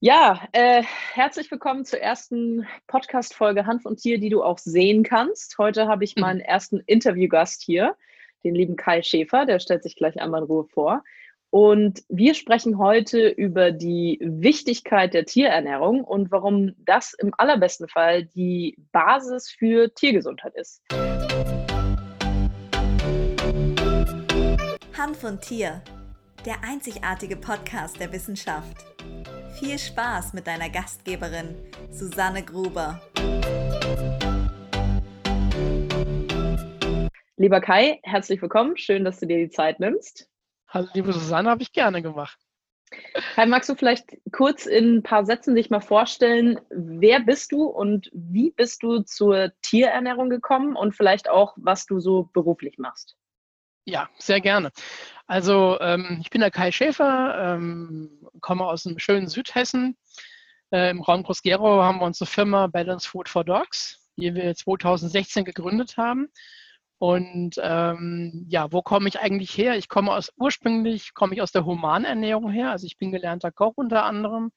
Ja, äh, herzlich willkommen zur ersten Podcast-Folge Hanf und Tier, die du auch sehen kannst. Heute habe ich mhm. meinen ersten Interviewgast hier, den lieben Kai Schäfer. Der stellt sich gleich einmal in Ruhe vor. Und wir sprechen heute über die Wichtigkeit der Tierernährung und warum das im allerbesten Fall die Basis für Tiergesundheit ist. Hanf und Tier, der einzigartige Podcast der Wissenschaft. Viel Spaß mit deiner Gastgeberin Susanne Gruber. Lieber Kai, herzlich willkommen. Schön, dass du dir die Zeit nimmst. Hallo, liebe Susanne, habe ich gerne gemacht. Kai, magst du vielleicht kurz in ein paar Sätzen dich mal vorstellen, wer bist du und wie bist du zur Tierernährung gekommen und vielleicht auch, was du so beruflich machst? Ja, sehr gerne. Also ähm, ich bin der Kai Schäfer, ähm, komme aus dem schönen Südhessen. Äh, Im Raum Groß-Gerau haben wir unsere Firma Balance Food for Dogs, die wir 2016 gegründet haben. Und ähm, ja, wo komme ich eigentlich her? Ich komme aus, ursprünglich komme ich aus der Humanernährung her. Also ich bin gelernter Koch unter anderem,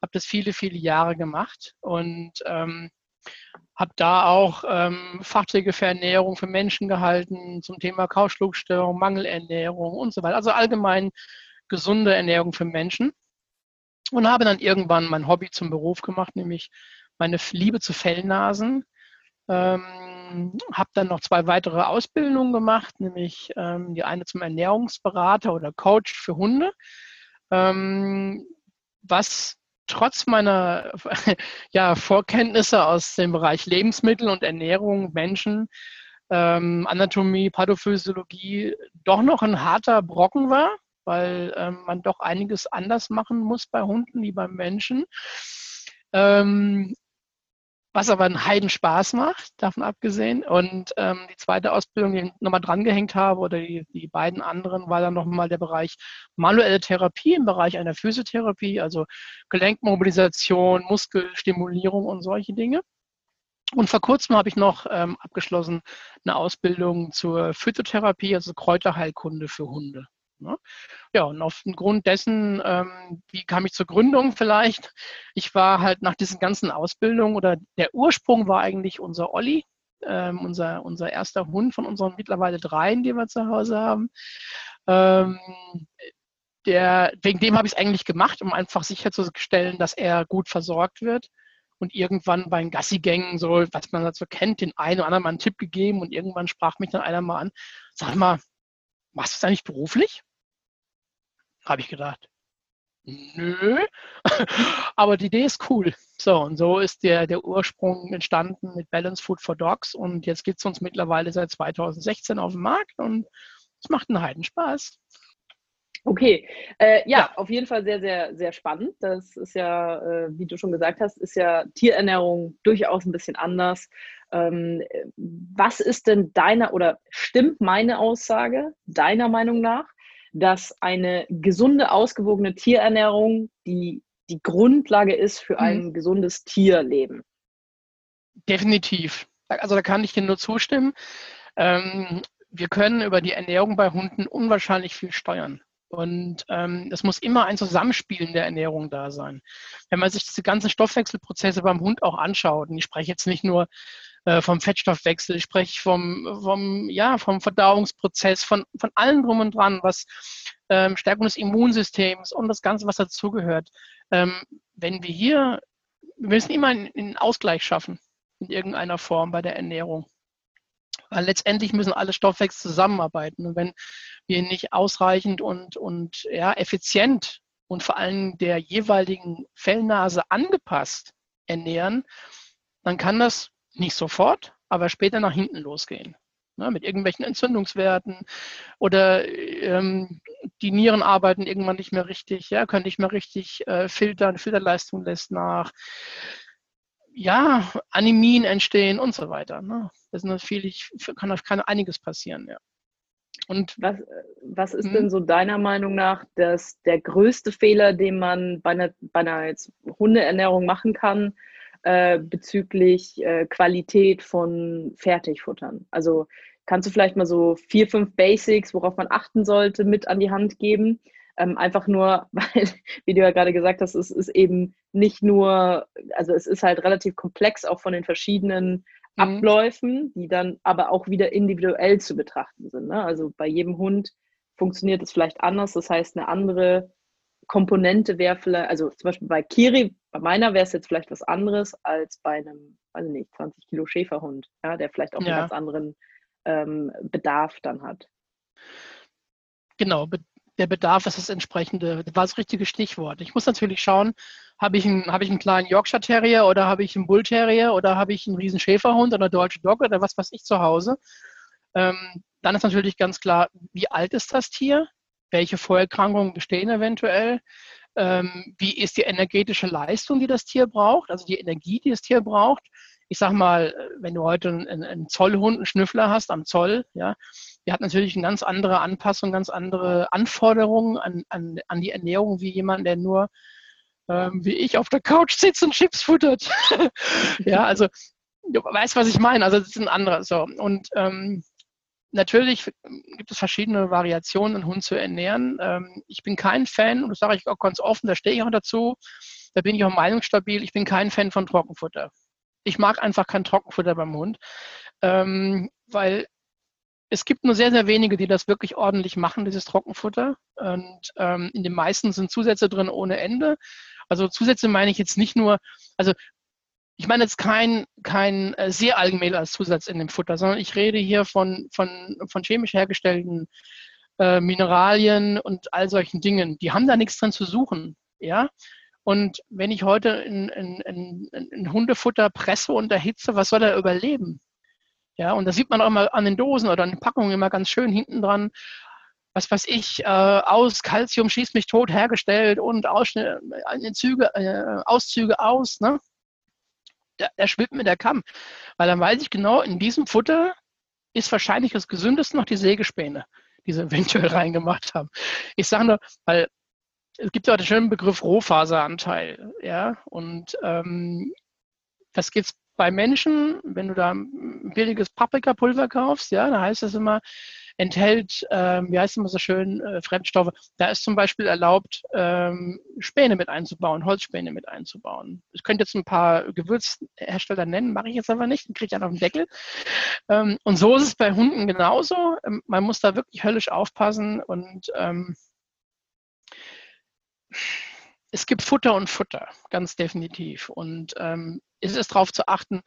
habe das viele, viele Jahre gemacht und ähm, habe da auch ähm, Fachträge für Ernährung für Menschen gehalten zum Thema Kauschluckstörung, Mangelernährung und so weiter. Also allgemein gesunde Ernährung für Menschen. Und habe dann irgendwann mein Hobby zum Beruf gemacht, nämlich meine Liebe zu Fellnasen. Ähm, habe dann noch zwei weitere Ausbildungen gemacht, nämlich ähm, die eine zum Ernährungsberater oder Coach für Hunde, ähm, was trotz meiner ja, Vorkenntnisse aus dem Bereich Lebensmittel und Ernährung, Menschen, ähm, Anatomie, Pathophysiologie doch noch ein harter Brocken war, weil ähm, man doch einiges anders machen muss bei Hunden wie beim Menschen. Ähm, was aber einen Heidenspaß macht, davon abgesehen. Und ähm, die zweite Ausbildung, die ich nochmal drangehängt habe, oder die, die beiden anderen, war dann nochmal der Bereich manuelle Therapie im Bereich einer Physiotherapie, also Gelenkmobilisation, Muskelstimulierung und solche Dinge. Und vor kurzem habe ich noch ähm, abgeschlossen eine Ausbildung zur Phytotherapie, also Kräuterheilkunde für Hunde. Ne? Ja, und aufgrund dessen, ähm, wie kam ich zur Gründung vielleicht? Ich war halt nach diesen ganzen Ausbildungen oder der Ursprung war eigentlich unser Olli, ähm, unser, unser erster Hund von unseren mittlerweile dreien, die wir zu Hause haben. Ähm, der, wegen dem habe ich es eigentlich gemacht, um einfach sicherzustellen, dass er gut versorgt wird. Und irgendwann bei den Gassigängen, so, was man dazu kennt, den einen oder anderen mal einen Tipp gegeben und irgendwann sprach mich dann einer mal an, sag mal, machst du das eigentlich beruflich? Habe ich gedacht, nö, aber die Idee ist cool. So, und so ist der, der Ursprung entstanden mit Balance Food for Dogs und jetzt gibt es uns mittlerweile seit 2016 auf dem Markt und es macht einen Heidenspaß. Okay, äh, ja, ja, auf jeden Fall sehr, sehr, sehr spannend. Das ist ja, äh, wie du schon gesagt hast, ist ja Tierernährung durchaus ein bisschen anders. Ähm, was ist denn deiner oder stimmt meine Aussage deiner Meinung nach, dass eine gesunde, ausgewogene Tierernährung die, die Grundlage ist für ein mhm. gesundes Tierleben. Definitiv. Also da kann ich dir nur zustimmen. Ähm, wir können über die Ernährung bei Hunden unwahrscheinlich viel steuern. Und ähm, es muss immer ein Zusammenspielen der Ernährung da sein. Wenn man sich diese ganzen Stoffwechselprozesse beim Hund auch anschaut, und ich spreche jetzt nicht nur vom Fettstoffwechsel, ich spreche vom, vom, ja, vom Verdauungsprozess, von, von allem drum und dran, was ähm, Stärkung des Immunsystems und das Ganze, was dazugehört. Ähm, wenn wir hier, wir müssen immer einen, einen Ausgleich schaffen in irgendeiner Form bei der Ernährung. Weil letztendlich müssen alle Stoffwechsel zusammenarbeiten. Und wenn wir nicht ausreichend und, und ja, effizient und vor allem der jeweiligen Fellnase angepasst ernähren, dann kann das nicht sofort, aber später nach hinten losgehen. Ne, mit irgendwelchen Entzündungswerten oder ähm, die Nieren arbeiten irgendwann nicht mehr richtig, ja, können nicht mehr richtig äh, filtern, Filterleistung lässt nach, ja, Anämien entstehen und so weiter. Ne? Das ist natürlich, kann, kann einiges passieren, ja. Und was, was ist hm? denn so deiner Meinung nach das, der größte Fehler, den man bei einer, bei einer jetzt Hundeernährung machen kann, äh, bezüglich äh, Qualität von Fertigfuttern? Also kannst du vielleicht mal so vier, fünf Basics, worauf man achten sollte, mit an die Hand geben? Ähm, einfach nur, weil, wie du ja gerade gesagt hast, es ist eben nicht nur, also es ist halt relativ komplex auch von den verschiedenen mhm. Abläufen, die dann aber auch wieder individuell zu betrachten sind. Ne? Also bei jedem Hund funktioniert es vielleicht anders. Das heißt, eine andere Komponente wäre vielleicht, also zum Beispiel bei Kiri, bei meiner wäre es jetzt vielleicht was anderes als bei einem, weiß ich nicht, 20 Kilo Schäferhund, ja, der vielleicht auch ja. einen ganz anderen ähm, Bedarf dann hat. Genau, der Bedarf ist das entsprechende, das war das richtige Stichwort. Ich muss natürlich schauen, habe ich, einen, habe ich einen kleinen Yorkshire Terrier oder habe ich einen Bull Terrier oder habe ich einen riesen Schäferhund oder Deutsche Dog oder was weiß ich zu Hause. Ähm, dann ist natürlich ganz klar, wie alt ist das Tier? Welche Vorerkrankungen bestehen eventuell? Ähm, wie ist die energetische Leistung, die das Tier braucht, also die Energie, die das Tier braucht? Ich sage mal, wenn du heute einen, einen Zollhund, einen Schnüffler hast am Zoll, ja, der hat natürlich eine ganz andere Anpassung, ganz andere Anforderungen an, an, an die Ernährung wie jemand, der nur ähm, wie ich auf der Couch sitzt und Chips futtert. ja, also du weißt, was ich meine. Also das ist ein anderer. So. Und ähm, natürlich gibt es verschiedene Variationen, einen Hund zu ernähren. Ähm, ich bin kein Fan, und das sage ich auch ganz offen, da stehe ich auch dazu, da bin ich auch meinungsstabil, ich bin kein Fan von Trockenfutter. Ich mag einfach kein Trockenfutter beim Hund, ähm, weil es gibt nur sehr, sehr wenige, die das wirklich ordentlich machen, dieses Trockenfutter. Und ähm, in den meisten sind Zusätze drin ohne Ende. Also Zusätze meine ich jetzt nicht nur, also ich meine jetzt kein, kein äh, Seealgenmehl als Zusatz in dem Futter, sondern ich rede hier von, von, von chemisch hergestellten äh, Mineralien und all solchen Dingen. Die haben da nichts drin zu suchen. Ja? Und wenn ich heute ein, ein, ein, ein Hundefutter presse und erhitze, was soll er überleben? Ja, und das sieht man auch immer an den Dosen oder an den Packungen immer ganz schön hinten dran. Was weiß ich, äh, aus Calcium schießt mich tot hergestellt und Ausschnitt, äh, Züge, äh, Auszüge aus. Ne? Da, da schwimmt mir der Kamm. Weil dann weiß ich genau, in diesem Futter ist wahrscheinlich das gesündeste noch die Sägespäne, die sie eventuell reingemacht haben. Ich sage nur, weil es gibt ja auch den schönen Begriff Rohfaseranteil, ja, und ähm, das gibt es bei Menschen, wenn du da billiges Paprikapulver kaufst, ja, da heißt es immer, enthält, ähm, wie heißt es immer so schön, äh, Fremdstoffe. Da ist zum Beispiel erlaubt, ähm, Späne mit einzubauen, Holzspäne mit einzubauen. Ich könnte jetzt ein paar Gewürzhersteller nennen, mache ich jetzt aber nicht, dann kriege ich einen auf den Deckel. Ähm, und so ist es bei Hunden genauso. Ähm, man muss da wirklich höllisch aufpassen und ähm, es gibt Futter und Futter, ganz definitiv. Und ähm, es ist darauf zu achten,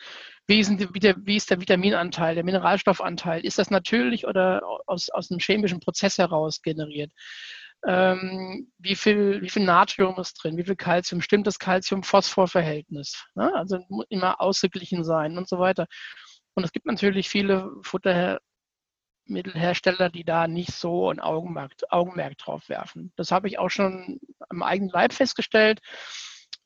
wie ist, die, wie ist, der Vitaminanteil, der Mineralstoffanteil. Ist das natürlich oder aus, aus einem chemischen Prozess heraus generiert? Ähm, wie, viel, wie viel Natrium ist drin? Wie viel Kalzium? Stimmt das Kalzium-Phosphor-Verhältnis? Ne? Also muss immer ausgeglichen sein und so weiter. Und es gibt natürlich viele Futter, Mittelhersteller, die da nicht so ein Augenmerk, Augenmerk drauf werfen. Das habe ich auch schon am eigenen Leib festgestellt.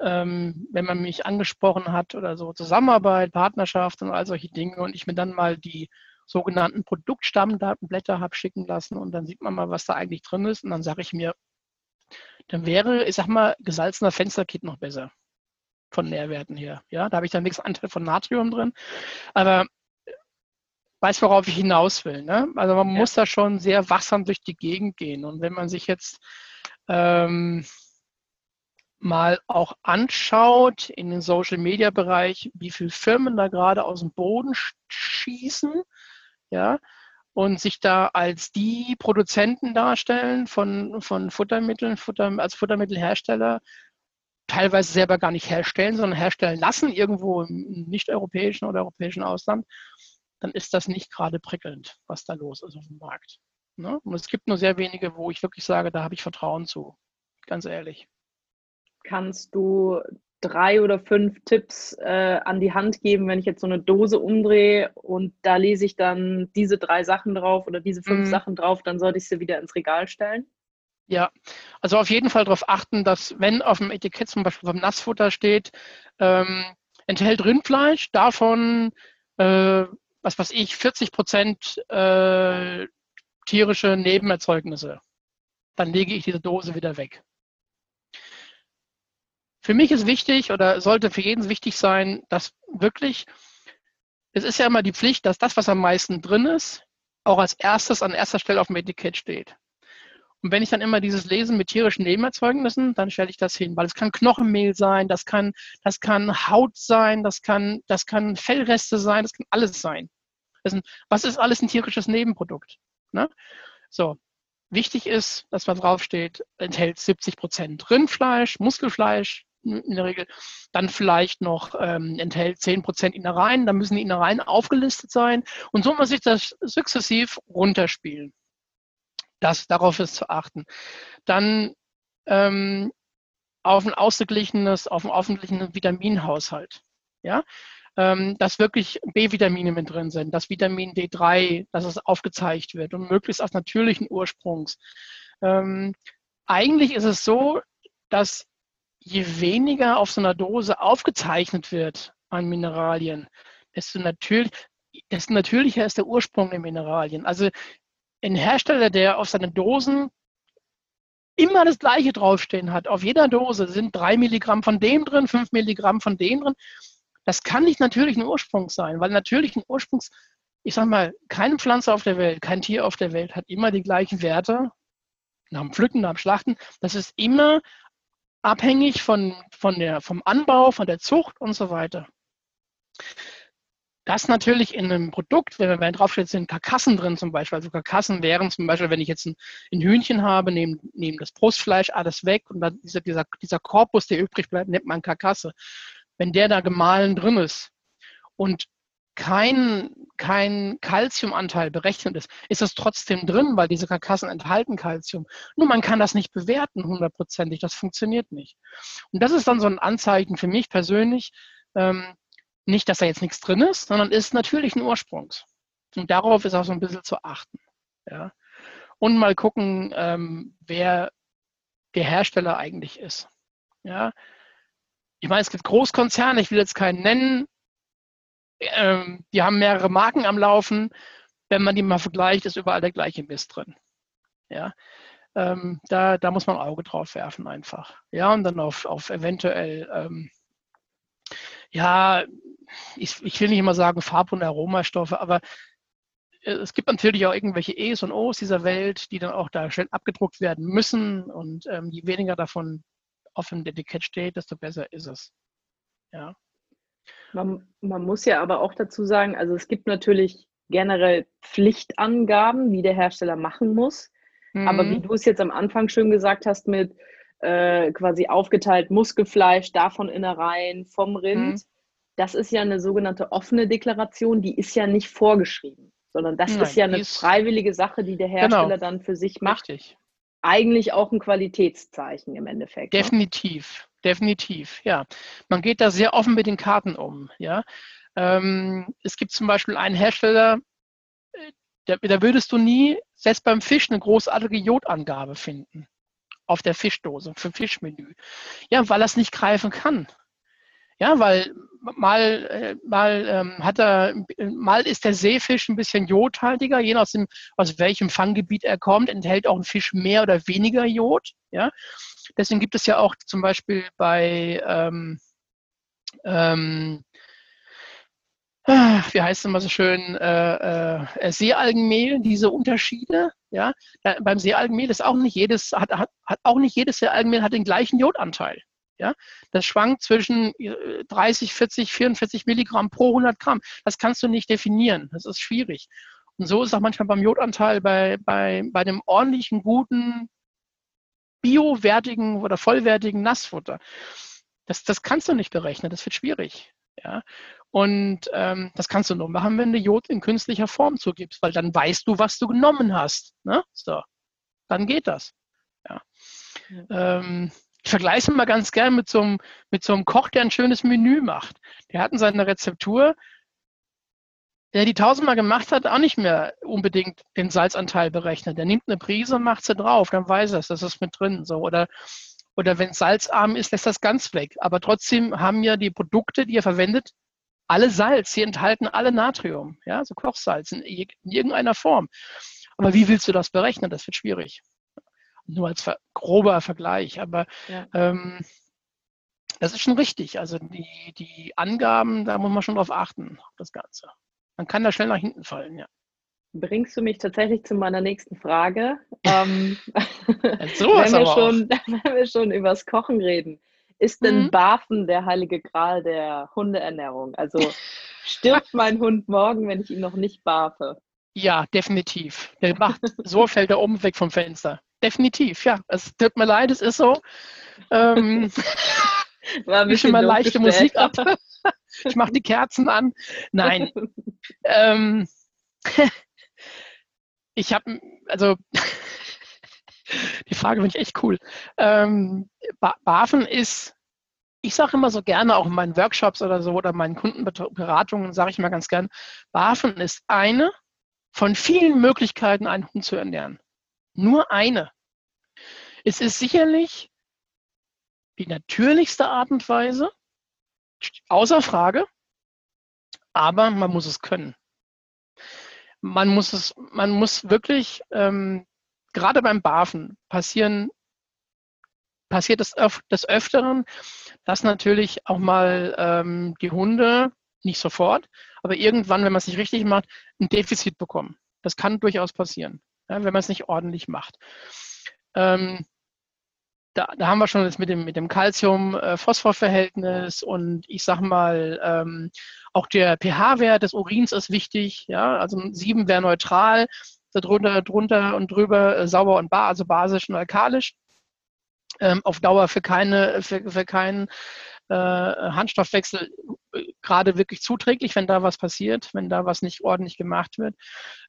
Ähm, wenn man mich angesprochen hat oder so Zusammenarbeit, Partnerschaft und all solche Dinge und ich mir dann mal die sogenannten Produktstammdatenblätter habe schicken lassen und dann sieht man mal, was da eigentlich drin ist und dann sage ich mir, dann wäre, ich sag mal, gesalzener Fensterkit noch besser von Nährwerten her. Ja, da habe ich dann nichts Anteil von Natrium drin. Aber weiß, worauf ich hinaus will. Ne? Also man ja. muss da schon sehr wachsam durch die Gegend gehen. Und wenn man sich jetzt ähm, mal auch anschaut in den Social-Media-Bereich, wie viele Firmen da gerade aus dem Boden schießen, ja, und sich da als die Produzenten darstellen von, von Futtermitteln, Futter, als Futtermittelhersteller, teilweise selber gar nicht herstellen, sondern herstellen lassen, irgendwo im nicht-europäischen oder europäischen Ausland, dann ist das nicht gerade prickelnd, was da los ist auf dem Markt. Ne? Und es gibt nur sehr wenige, wo ich wirklich sage, da habe ich Vertrauen zu. Ganz ehrlich. Kannst du drei oder fünf Tipps äh, an die Hand geben, wenn ich jetzt so eine Dose umdrehe und da lese ich dann diese drei Sachen drauf oder diese fünf mhm. Sachen drauf, dann sollte ich sie wieder ins Regal stellen? Ja, also auf jeden Fall darauf achten, dass wenn auf dem Etikett zum Beispiel vom Nassfutter steht, ähm, enthält Rindfleisch, davon äh, was weiß ich, 40 Prozent äh, tierische Nebenerzeugnisse. Dann lege ich diese Dose wieder weg. Für mich ist wichtig oder sollte für jeden wichtig sein, dass wirklich, es ist ja immer die Pflicht, dass das, was am meisten drin ist, auch als erstes an erster Stelle auf dem Etikett steht. Und wenn ich dann immer dieses Lesen mit tierischen Nebenerzeugnissen, dann stelle ich das hin, weil es kann Knochenmehl sein, das kann, das kann Haut sein, das kann, das kann Fellreste sein, das kann alles sein. Ist, was ist alles ein tierisches Nebenprodukt? Ne? So, wichtig ist, dass man draufsteht, enthält 70 Prozent Rindfleisch, Muskelfleisch in der Regel, dann vielleicht noch ähm, enthält 10 Prozent Innereien, dann müssen die Innereien aufgelistet sein und so muss sich das sukzessiv runterspielen. Das, darauf ist zu achten. Dann ähm, auf ein ausgeglichenes, auf einen ausgeglichenen Vitaminhaushalt. Ja, ähm, dass wirklich B-Vitamine mit drin sind, dass Vitamin D3, dass es aufgezeigt wird und möglichst aus natürlichen Ursprungs. Ähm, eigentlich ist es so, dass je weniger auf so einer Dose aufgezeichnet wird an Mineralien, desto, natürlich, desto natürlicher ist der Ursprung der Mineralien. Also ein Hersteller, der auf seinen Dosen immer das Gleiche draufstehen hat, auf jeder Dose sind drei Milligramm von dem drin, fünf Milligramm von dem drin, das kann nicht natürlichen Ursprungs sein, weil natürlichen Ursprungs, ich sage mal, keine Pflanze auf der Welt, kein Tier auf der Welt hat immer die gleichen Werte nach dem Pflücken, nach dem Schlachten. Das ist immer abhängig von, von der, vom Anbau, von der Zucht und so weiter. Das natürlich in einem Produkt, wenn man draufsteht, sind Karkassen drin zum Beispiel. Also Karkassen wären zum Beispiel, wenn ich jetzt ein, ein Hühnchen habe, nehme nehm das Brustfleisch alles weg und dann dieser, dieser, dieser Korpus, der übrig bleibt, nennt man Karkasse wenn der da gemahlen drin ist und kein, kein berechnet ist, ist es trotzdem drin, weil diese Karkassen enthalten Calcium. Nur man kann das nicht bewerten hundertprozentig, das funktioniert nicht. Und das ist dann so ein Anzeichen für mich persönlich, ähm, nicht, dass da jetzt nichts drin ist, sondern ist natürlichen Ursprungs. Und darauf ist auch so ein bisschen zu achten. Ja. Und mal gucken, ähm, wer der Hersteller eigentlich ist. Ja ich meine, es gibt Großkonzerne, ich will jetzt keinen nennen, ähm, die haben mehrere Marken am Laufen. Wenn man die mal vergleicht, ist überall der gleiche Mist drin. Ja, ähm, da, da muss man ein Auge drauf werfen einfach. Ja, und dann auf, auf eventuell, ähm, ja, ich, ich will nicht immer sagen Farb- und Aromastoffe, aber äh, es gibt natürlich auch irgendwelche E's und O's dieser Welt, die dann auch da schnell abgedruckt werden müssen. Und ähm, je weniger davon auf dem Etikett steht, desto besser ist es. Ja. Man, man muss ja aber auch dazu sagen, also es gibt natürlich generell Pflichtangaben, die der Hersteller machen muss. Mhm. Aber wie mhm. du es jetzt am Anfang schön gesagt hast, mit äh, quasi aufgeteilt Muskelfleisch, davon Innereien, vom Rind, mhm. das ist ja eine sogenannte offene Deklaration, die ist ja nicht vorgeschrieben, sondern das Nein, ist ja eine freiwillige Sache, die der. Hersteller genau. dann für sich macht. Richtig eigentlich auch ein Qualitätszeichen im Endeffekt. Ne? Definitiv, ne? definitiv, ja. Man geht da sehr offen mit den Karten um, ja. Ähm, es gibt zum Beispiel einen Hersteller, äh, da, da würdest du nie, selbst beim Fisch, eine großartige Jodangabe finden auf der Fischdose für Fischmenü. Ja, weil es nicht greifen kann. Ja, weil mal, äh, mal ähm, hat er, mal ist der Seefisch ein bisschen jodhaltiger, je nachdem, aus welchem Fanggebiet er kommt, enthält auch ein Fisch mehr oder weniger Jod. Ja, deswegen gibt es ja auch zum Beispiel bei ähm, ähm, wie heißt es immer so schön, äh, äh, Seealgenmehl, diese Unterschiede. Ja, da, beim Seealgenmehl ist auch nicht jedes, hat, hat, hat auch nicht jedes Seealgenmehl hat den gleichen Jodanteil. Ja, das schwankt zwischen 30, 40, 44 Milligramm pro 100 Gramm. Das kannst du nicht definieren. Das ist schwierig. Und so ist auch manchmal beim Jodanteil bei, bei, bei dem ordentlichen, guten, biowertigen oder vollwertigen Nassfutter. Das, das kannst du nicht berechnen. Das wird schwierig. Ja? Und ähm, das kannst du nur machen, wenn du Jod in künstlicher Form zugibst, weil dann weißt du, was du genommen hast. Ne? So, dann geht das. Ja. ja. Ähm, ich vergleiche es mal ganz gern mit so, einem, mit so einem Koch, der ein schönes Menü macht. Der hat in seiner Rezeptur, der die tausendmal gemacht hat, auch nicht mehr unbedingt den Salzanteil berechnet. Der nimmt eine Prise, macht sie drauf, dann weiß er es, das ist mit drin. So. Oder, oder wenn es salzarm ist, lässt das ganz weg. Aber trotzdem haben ja die Produkte, die er verwendet, alle Salz. Sie enthalten alle Natrium, ja, so Kochsalz in, in irgendeiner Form. Aber wie willst du das berechnen? Das wird schwierig nur als ver grober Vergleich. Aber ja. ähm, das ist schon richtig. Also die, die Angaben, da muss man schon drauf achten, das Ganze. Man kann da schnell nach hinten fallen, ja. bringst du mich tatsächlich zu meiner nächsten Frage. ähm, so wenn, wir schon, wenn wir schon übers Kochen reden, ist denn mhm. Barfen der heilige Gral der Hundeernährung? Also stirbt mein Hund morgen, wenn ich ihn noch nicht barfe? Ja, definitiv. Der macht, so fällt er oben weg vom Fenster. Definitiv, ja. Es tut mir leid, es ist so. Ähm, War ein bisschen mal leichte Musik ab. ich mache die Kerzen an. Nein. ähm, ich habe, also die Frage finde ich echt cool. Ähm, BaFen ist, ich sage immer so gerne, auch in meinen Workshops oder so oder meinen Kundenberatungen sage ich immer ganz gern, BaFen ist eine von vielen Möglichkeiten, einen Hund zu ernähren. Nur eine. Es ist sicherlich die natürlichste Art und Weise, außer Frage, aber man muss es können. Man muss es, man muss wirklich, ähm, gerade beim Barfen passieren, passiert es öf des Öfteren, dass natürlich auch mal ähm, die Hunde, nicht sofort, aber irgendwann, wenn man es nicht richtig macht, ein Defizit bekommen. Das kann durchaus passieren, ja, wenn man es nicht ordentlich macht. Ähm, da, da, haben wir schon das mit dem, mit dem Calcium-Phosphor-Verhältnis und ich sag mal, ähm, auch der pH-Wert des Urins ist wichtig. Ja? Also 7 wäre neutral, darunter, drunter und drüber äh, sauber und bar, also basisch und alkalisch. Ähm, auf Dauer für, keine, für, für keinen äh, Handstoffwechsel äh, gerade wirklich zuträglich, wenn da was passiert, wenn da was nicht ordentlich gemacht wird.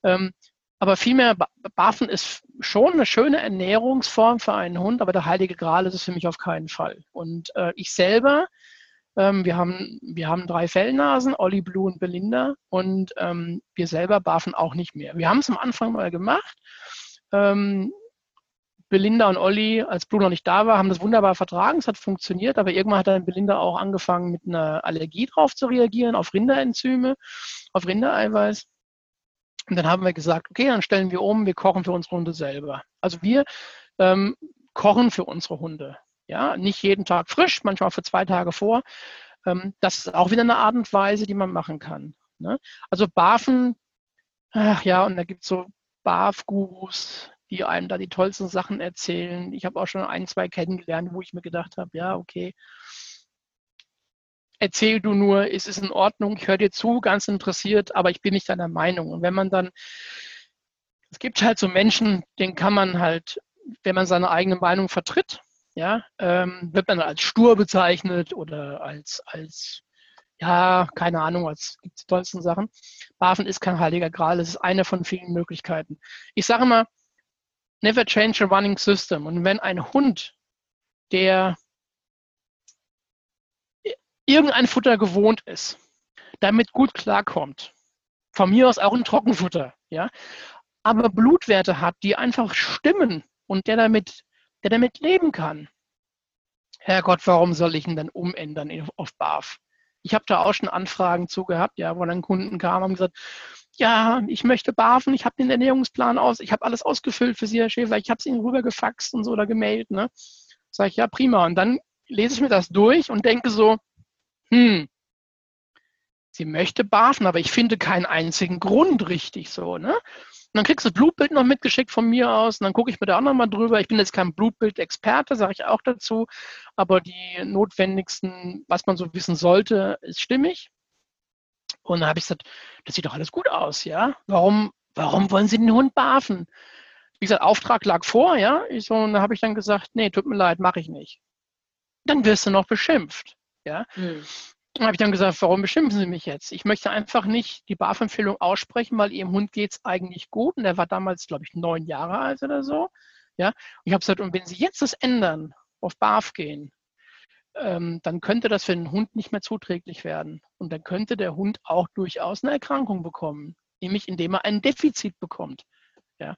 Ähm, aber vielmehr, Bafen ist schon eine schöne Ernährungsform für einen Hund, aber der heilige Gral ist es für mich auf keinen Fall. Und äh, ich selber, ähm, wir, haben, wir haben drei Fellnasen, Olli, Blue und Belinda, und ähm, wir selber barfen auch nicht mehr. Wir haben es am Anfang mal gemacht. Ähm, Belinda und Olli, als Blue noch nicht da war, haben das wunderbar vertragen, es hat funktioniert, aber irgendwann hat dann Belinda auch angefangen, mit einer Allergie drauf zu reagieren, auf Rinderenzyme, auf Rindereiweiß. Und dann haben wir gesagt, okay, dann stellen wir um, wir kochen für unsere Hunde selber. Also wir ähm, kochen für unsere Hunde. Ja, nicht jeden Tag frisch, manchmal für zwei Tage vor. Ähm, das ist auch wieder eine Art und Weise, die man machen kann. Ne? Also Barfen, ach ja, und da gibt es so Barf-Gurus, die einem da die tollsten Sachen erzählen. Ich habe auch schon ein, zwei kennengelernt, wo ich mir gedacht habe, ja, okay, erzähl du nur, es ist in Ordnung, ich höre dir zu, ganz interessiert, aber ich bin nicht deiner Meinung. Und wenn man dann, es gibt halt so Menschen, denen kann man halt, wenn man seine eigene Meinung vertritt, ja, ähm, wird man als stur bezeichnet oder als, als ja, keine Ahnung, als gibt es die tollsten Sachen. Bafen ist kein heiliger Gral, es ist eine von vielen Möglichkeiten. Ich sage immer, never change a running system. Und wenn ein Hund, der irgendein Futter gewohnt ist, damit gut klarkommt. Von mir aus auch ein Trockenfutter, ja. Aber Blutwerte hat, die einfach stimmen und der damit, der damit leben kann. Herrgott, warum soll ich ihn dann umändern auf BAF? Ich habe da auch schon Anfragen zu gehabt, ja, wo dann Kunden kamen und gesagt, ja, ich möchte barfen, ich habe den Ernährungsplan aus, ich habe alles ausgefüllt für Sie, Herr Schäfer, ich habe es Ihnen rübergefaxt und so oder gemailt, ne? Sag ich, ja, prima. Und dann lese ich mir das durch und denke so, hm, sie möchte barfen, aber ich finde keinen einzigen Grund richtig so, ne? Und dann kriegst du das Blutbild noch mitgeschickt von mir aus und dann gucke ich mir da auch nochmal drüber. Ich bin jetzt kein Blutbild-Experte, sage ich auch dazu, aber die notwendigsten, was man so wissen sollte, ist stimmig. Und dann habe ich gesagt, das sieht doch alles gut aus, ja? Warum, warum wollen Sie den Hund barfen? Wie gesagt, Auftrag lag vor, ja? Ich so, und da habe ich dann gesagt, nee, tut mir leid, mache ich nicht. Dann wirst du noch beschimpft. Ja? Mhm. Dann habe ich dann gesagt, warum beschimpfen Sie mich jetzt? Ich möchte einfach nicht die BAF-Empfehlung aussprechen, weil Ihrem Hund geht es eigentlich gut. Und er war damals, glaube ich, neun Jahre alt oder so. Ja? Und ich habe gesagt, und wenn Sie jetzt das ändern, auf BAF gehen, ähm, dann könnte das für den Hund nicht mehr zuträglich werden. Und dann könnte der Hund auch durchaus eine Erkrankung bekommen, nämlich indem er ein Defizit bekommt. Ja.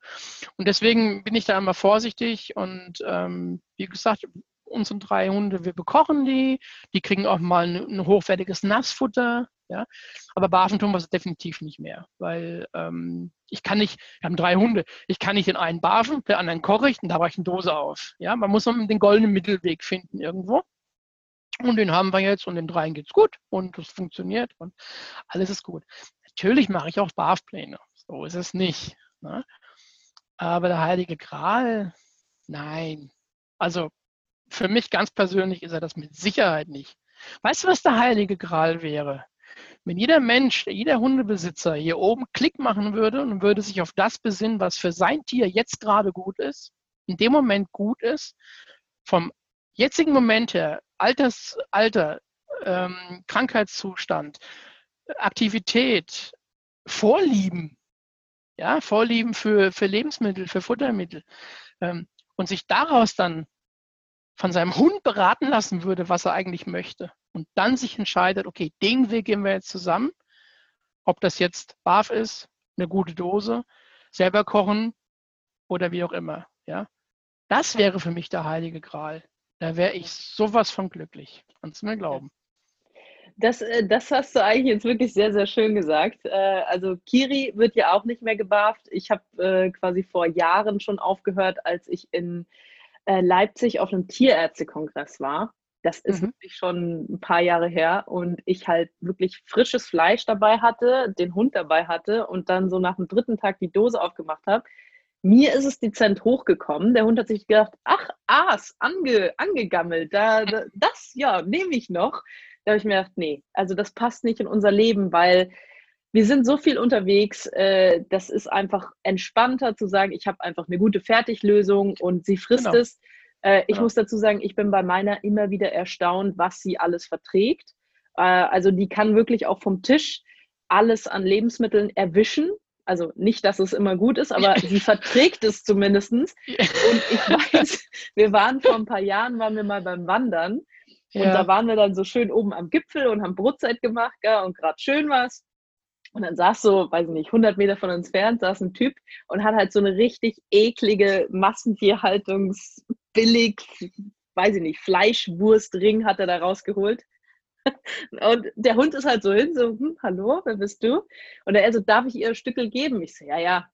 Und deswegen bin ich da immer vorsichtig und ähm, wie gesagt, unsere drei Hunde, wir bekochen die, die kriegen auch mal ein, ein hochwertiges Nassfutter, ja. Aber Barfen tun wir es definitiv nicht mehr, weil ähm, ich kann nicht, wir haben drei Hunde, ich kann nicht den einen barfen, der anderen koche ich und da ich eine Dose auf. Ja, man muss den goldenen Mittelweg finden irgendwo. Und den haben wir jetzt und den dreien geht es gut und es funktioniert und alles ist gut. Natürlich mache ich auch Barfpläne. So ist es nicht. Ne? Aber der Heilige Gral, nein. Also für mich ganz persönlich ist er das mit Sicherheit nicht. Weißt du, was der Heilige Gral wäre? Wenn jeder Mensch, jeder Hundebesitzer hier oben Klick machen würde und würde sich auf das besinnen, was für sein Tier jetzt gerade gut ist, in dem Moment gut ist, vom jetzigen Moment her, Alters, Alter, ähm, Krankheitszustand, Aktivität, Vorlieben, ja, Vorlieben für, für Lebensmittel, für Futtermittel ähm, und sich daraus dann von seinem Hund beraten lassen würde, was er eigentlich möchte und dann sich entscheidet, okay, den Weg gehen wir jetzt zusammen, ob das jetzt BAF ist, eine gute Dose, selber kochen oder wie auch immer, ja. Das wäre für mich der heilige Gral. Da wäre ich sowas von glücklich. Kannst du mir glauben. Das, äh, das hast du eigentlich jetzt wirklich sehr, sehr schön gesagt. Äh, also Kiri wird ja auch nicht mehr gebarft. Ich habe äh, quasi vor Jahren schon aufgehört, als ich in Leipzig auf einem Tierärztekongress war. Das ist mhm. wirklich schon ein paar Jahre her und ich halt wirklich frisches Fleisch dabei hatte, den Hund dabei hatte und dann so nach dem dritten Tag die Dose aufgemacht habe. Mir ist es dezent hochgekommen. Der Hund hat sich gedacht, ach, Aas, ange, angegammelt, da, da, das, ja, nehme ich noch. Da habe ich mir gedacht, nee, also das passt nicht in unser Leben, weil wir sind so viel unterwegs, äh, das ist einfach entspannter zu sagen, ich habe einfach eine gute Fertiglösung und sie frisst genau. es. Äh, ich genau. muss dazu sagen, ich bin bei meiner immer wieder erstaunt, was sie alles verträgt. Äh, also die kann wirklich auch vom Tisch alles an Lebensmitteln erwischen. Also nicht, dass es immer gut ist, aber sie verträgt es zumindest. Und ich weiß, wir waren vor ein paar Jahren, waren wir mal beim Wandern und ja. da waren wir dann so schön oben am Gipfel und haben Brotzeit gemacht, gell, und gerade schön was. Und dann saß so, weiß ich nicht, 100 Meter von uns entfernt, saß ein Typ und hat halt so eine richtig eklige Massentierhaltungsbillig, weiß ich nicht, Fleischwurstring hat er da rausgeholt. Und der Hund ist halt so hin, so, hm, hallo, wer bist du? Und er so, darf ich ihr ein Stückel geben? Ich so, ja, ja.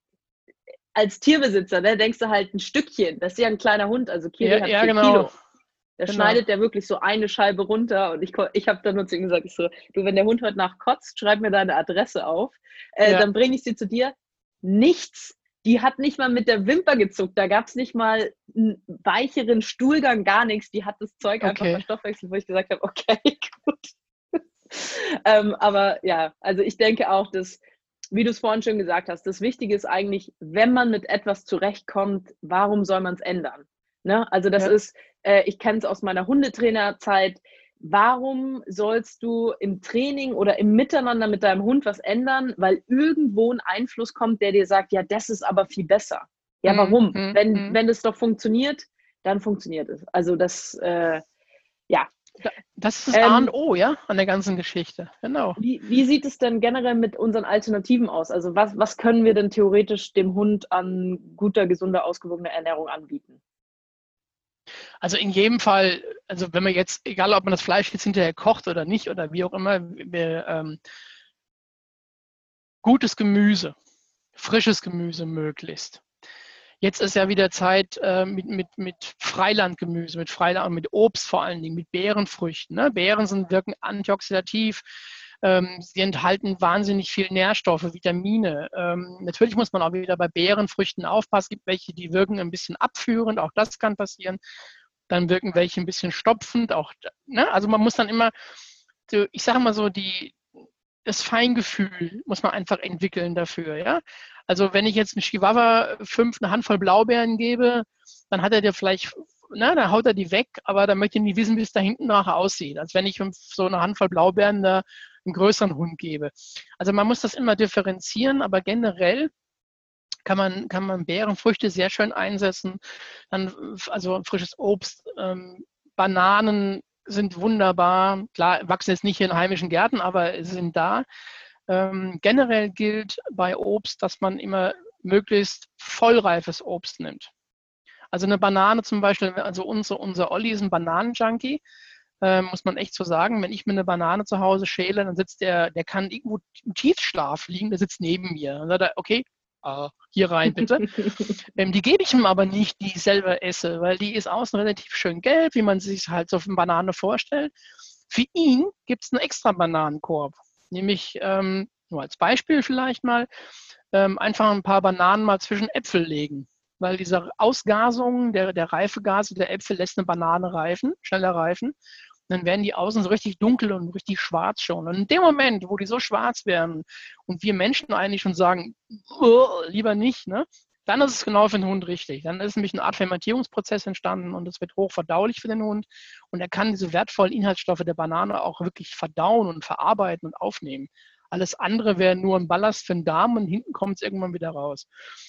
Als Tierbesitzer, ne, denkst du halt ein Stückchen. Das ist ja ein kleiner Hund, also Kiri ja, hat ja, genau. Kilo. Da genau. schneidet der wirklich so eine Scheibe runter und ich, ich habe dann nur zu ihm gesagt, ich so, du, wenn der Hund heute Nacht kotzt, schreib mir deine Adresse auf, äh, ja. dann bringe ich sie zu dir. Nichts. Die hat nicht mal mit der Wimper gezuckt. Da gab es nicht mal einen weicheren Stuhlgang, gar nichts. Die hat das Zeug okay. einfach verstoffwechselt, wo ich gesagt habe, okay, gut. ähm, aber ja, also ich denke auch, dass, wie du es vorhin schon gesagt hast, das Wichtige ist eigentlich, wenn man mit etwas zurechtkommt, warum soll man es ändern? Ne? Also das ja. ist, äh, ich kenne es aus meiner Hundetrainerzeit. Warum sollst du im Training oder im Miteinander mit deinem Hund was ändern, weil irgendwo ein Einfluss kommt, der dir sagt, ja, das ist aber viel besser. Ja, mhm, warum? Mhm. Wenn, mhm. wenn es doch funktioniert, dann funktioniert es. Also das, äh, ja. Das ist das ähm, A und O, ja, an der ganzen Geschichte. Genau. Wie, wie sieht es denn generell mit unseren Alternativen aus? Also was, was können wir denn theoretisch dem Hund an guter, gesunder, ausgewogener Ernährung anbieten? Also in jedem Fall, also wenn man jetzt, egal ob man das Fleisch jetzt hinterher kocht oder nicht oder wie auch immer, wir, ähm, gutes Gemüse, frisches Gemüse möglichst. Jetzt ist ja wieder Zeit äh, mit, mit, mit Freilandgemüse, mit Freiland, mit Obst vor allen Dingen, mit Beerenfrüchten. Ne? Beeren sind, wirken antioxidativ, ähm, sie enthalten wahnsinnig viel Nährstoffe, Vitamine. Ähm, natürlich muss man auch wieder bei Beerenfrüchten aufpassen. Es gibt welche, die wirken ein bisschen abführend, auch das kann passieren. Dann wirken welche ein bisschen stopfend. Auch, ne? Also man muss dann immer, so, ich sage mal so, die, das Feingefühl muss man einfach entwickeln dafür. Ja? Also wenn ich jetzt einem Chihuahua fünf eine Handvoll Blaubeeren gebe, dann hat er dir vielleicht na, dann haut er die weg, aber dann möchte ich nicht wissen, wie es da hinten nachher aussieht. Als wenn ich so eine Handvoll Blaubeeren da einen größeren Hund gebe. Also man muss das immer differenzieren, aber generell kann man, kann man Beerenfrüchte sehr schön einsetzen. Dann, also frisches Obst, ähm, Bananen sind wunderbar. Klar, wachsen jetzt nicht in heimischen Gärten, aber sind da. Ähm, generell gilt bei Obst, dass man immer möglichst vollreifes Obst nimmt. Also eine Banane zum Beispiel, also unser, unser Olli ist ein Bananenjunkie äh, muss man echt so sagen. Wenn ich mir eine Banane zu Hause schäle, dann sitzt der, der kann irgendwo im Tiefschlaf liegen, der sitzt neben mir. Dann sagt er, okay, uh, hier rein bitte. ähm, die gebe ich ihm aber nicht, die ich selber esse, weil die ist außen relativ schön gelb, wie man sich halt so eine Banane vorstellt. Für ihn gibt es einen extra Bananenkorb. Nämlich ähm, nur als Beispiel vielleicht mal, ähm, einfach ein paar Bananen mal zwischen Äpfel legen. Weil diese Ausgasung der, der Reifegase der Äpfel lässt eine Banane reifen, schneller reifen. Dann werden die außen so richtig dunkel und richtig schwarz schon. Und in dem Moment, wo die so schwarz werden und wir Menschen eigentlich schon sagen, oh, lieber nicht, ne, dann ist es genau für den Hund richtig. Dann ist nämlich eine Art Fermentierungsprozess entstanden und es wird hochverdaulich für den Hund. Und er kann diese wertvollen Inhaltsstoffe der Banane auch wirklich verdauen und verarbeiten und aufnehmen. Alles andere wäre nur ein Ballast für den Darm und hinten kommt es irgendwann wieder raus.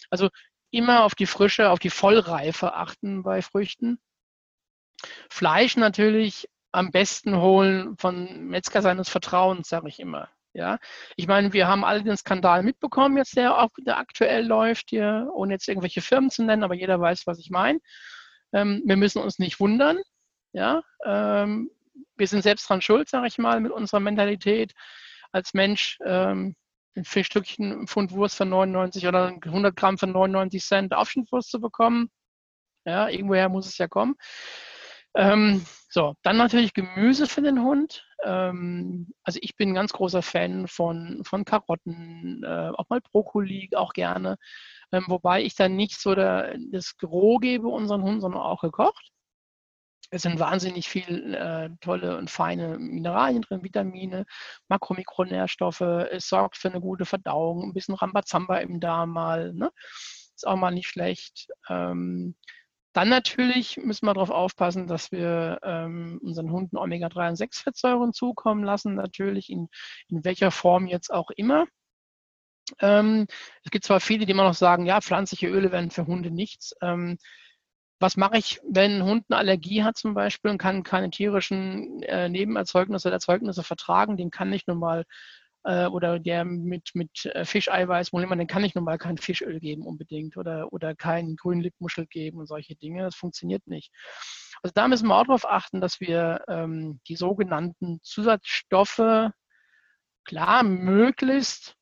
Also immer auf die Frische, auf die Vollreife achten bei Früchten. Fleisch natürlich am besten holen von Metzger seines Vertrauens, sage ich immer. Ja, ich meine, wir haben alle den Skandal mitbekommen, jetzt der, auch, der aktuell läuft hier, ohne jetzt irgendwelche Firmen zu nennen, aber jeder weiß, was ich meine. Ähm, wir müssen uns nicht wundern. Ja, ähm, wir sind selbst dran schuld, sage ich mal, mit unserer Mentalität als Mensch. Ähm, ein Stückchen Pfund Wurst für 99 oder 100 Gramm für 99 Cent Aufschnittwurst zu bekommen. Ja, irgendwoher muss es ja kommen. Ähm, so, dann natürlich Gemüse für den Hund. Ähm, also ich bin ein ganz großer Fan von, von Karotten, äh, auch mal Brokkoli, auch gerne. Ähm, wobei ich dann nicht so der, das Gros gebe unseren Hunden, sondern auch gekocht. Es sind wahnsinnig viele äh, tolle und feine Mineralien drin, Vitamine, Makro, Mikronährstoffe. Es sorgt für eine gute Verdauung, ein bisschen Rambazamba im Darm mal. Ne? Ist auch mal nicht schlecht. Ähm, dann natürlich müssen wir darauf aufpassen, dass wir ähm, unseren Hunden Omega-3 und 6-Fettsäuren zukommen lassen, natürlich in, in welcher Form jetzt auch immer. Ähm, es gibt zwar viele, die immer noch sagen, ja, pflanzliche Öle werden für Hunde nichts. Ähm, was mache ich, wenn ein Hund eine Allergie hat zum Beispiel und kann keine tierischen äh, Nebenerzeugnisse oder Erzeugnisse vertragen? Den kann ich nun mal äh, oder der mit, mit äh, Fischeiweiß, den kann ich nun mal kein Fischöl geben unbedingt oder, oder keinen grünen Lippmuschel geben und solche Dinge. Das funktioniert nicht. Also da müssen wir auch darauf achten, dass wir ähm, die sogenannten Zusatzstoffe klar möglichst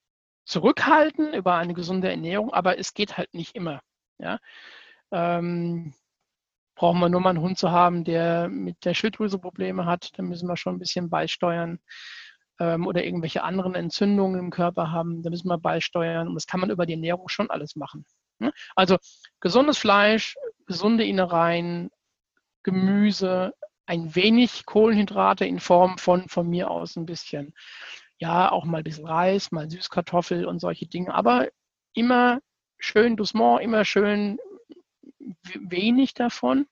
zurückhalten über eine gesunde Ernährung, aber es geht halt nicht immer. Ja? Ähm, brauchen wir nur mal einen Hund zu haben, der mit der Schilddrüse Probleme hat, dann müssen wir schon ein bisschen beisteuern ähm, oder irgendwelche anderen Entzündungen im Körper haben, da müssen wir beisteuern. Und das kann man über die Ernährung schon alles machen. Ne? Also gesundes Fleisch, gesunde Innereien, Gemüse, ein wenig Kohlenhydrate in Form von von mir aus ein bisschen, ja, auch mal ein bisschen Reis, mal Süßkartoffel und solche Dinge, aber immer schön Doucement, immer schön wenig davon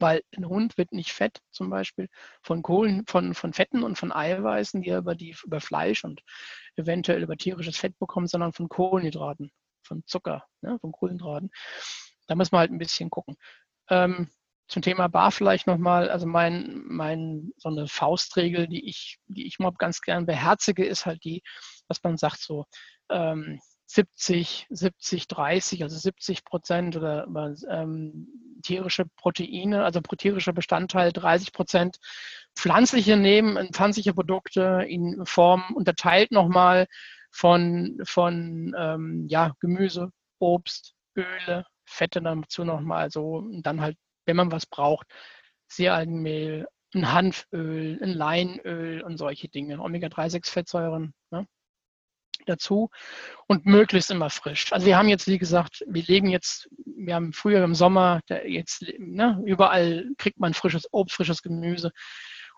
weil ein Hund wird nicht fett zum Beispiel von Kohlen, von, von Fetten und von Eiweißen, die er über, die, über Fleisch und eventuell über tierisches Fett bekommt, sondern von Kohlenhydraten, von Zucker, ne, von Kohlenhydraten. Da muss man halt ein bisschen gucken. Ähm, zum Thema Bar vielleicht nochmal, also mein, mein, so eine Faustregel, die ich, die ich mal ganz gern beherzige, ist halt die, was man sagt so, ähm, 70, 70, 30, also 70 Prozent oder ähm, tierische Proteine, also tierischer Bestandteil 30 Prozent, pflanzliche nehmen, pflanzliche Produkte in Form unterteilt nochmal von, von ähm, ja, Gemüse, Obst, Öle, Fette dazu nochmal so und dann halt, wenn man was braucht, Seealgenmehl, ein Hanföl, ein Leinöl und solche Dinge, Omega-3-6-Fettsäuren. Ne? Dazu und möglichst immer frisch. Also wir haben jetzt, wie gesagt, wir legen jetzt, wir haben früher im Sommer, jetzt ne, überall kriegt man frisches Obst, frisches Gemüse.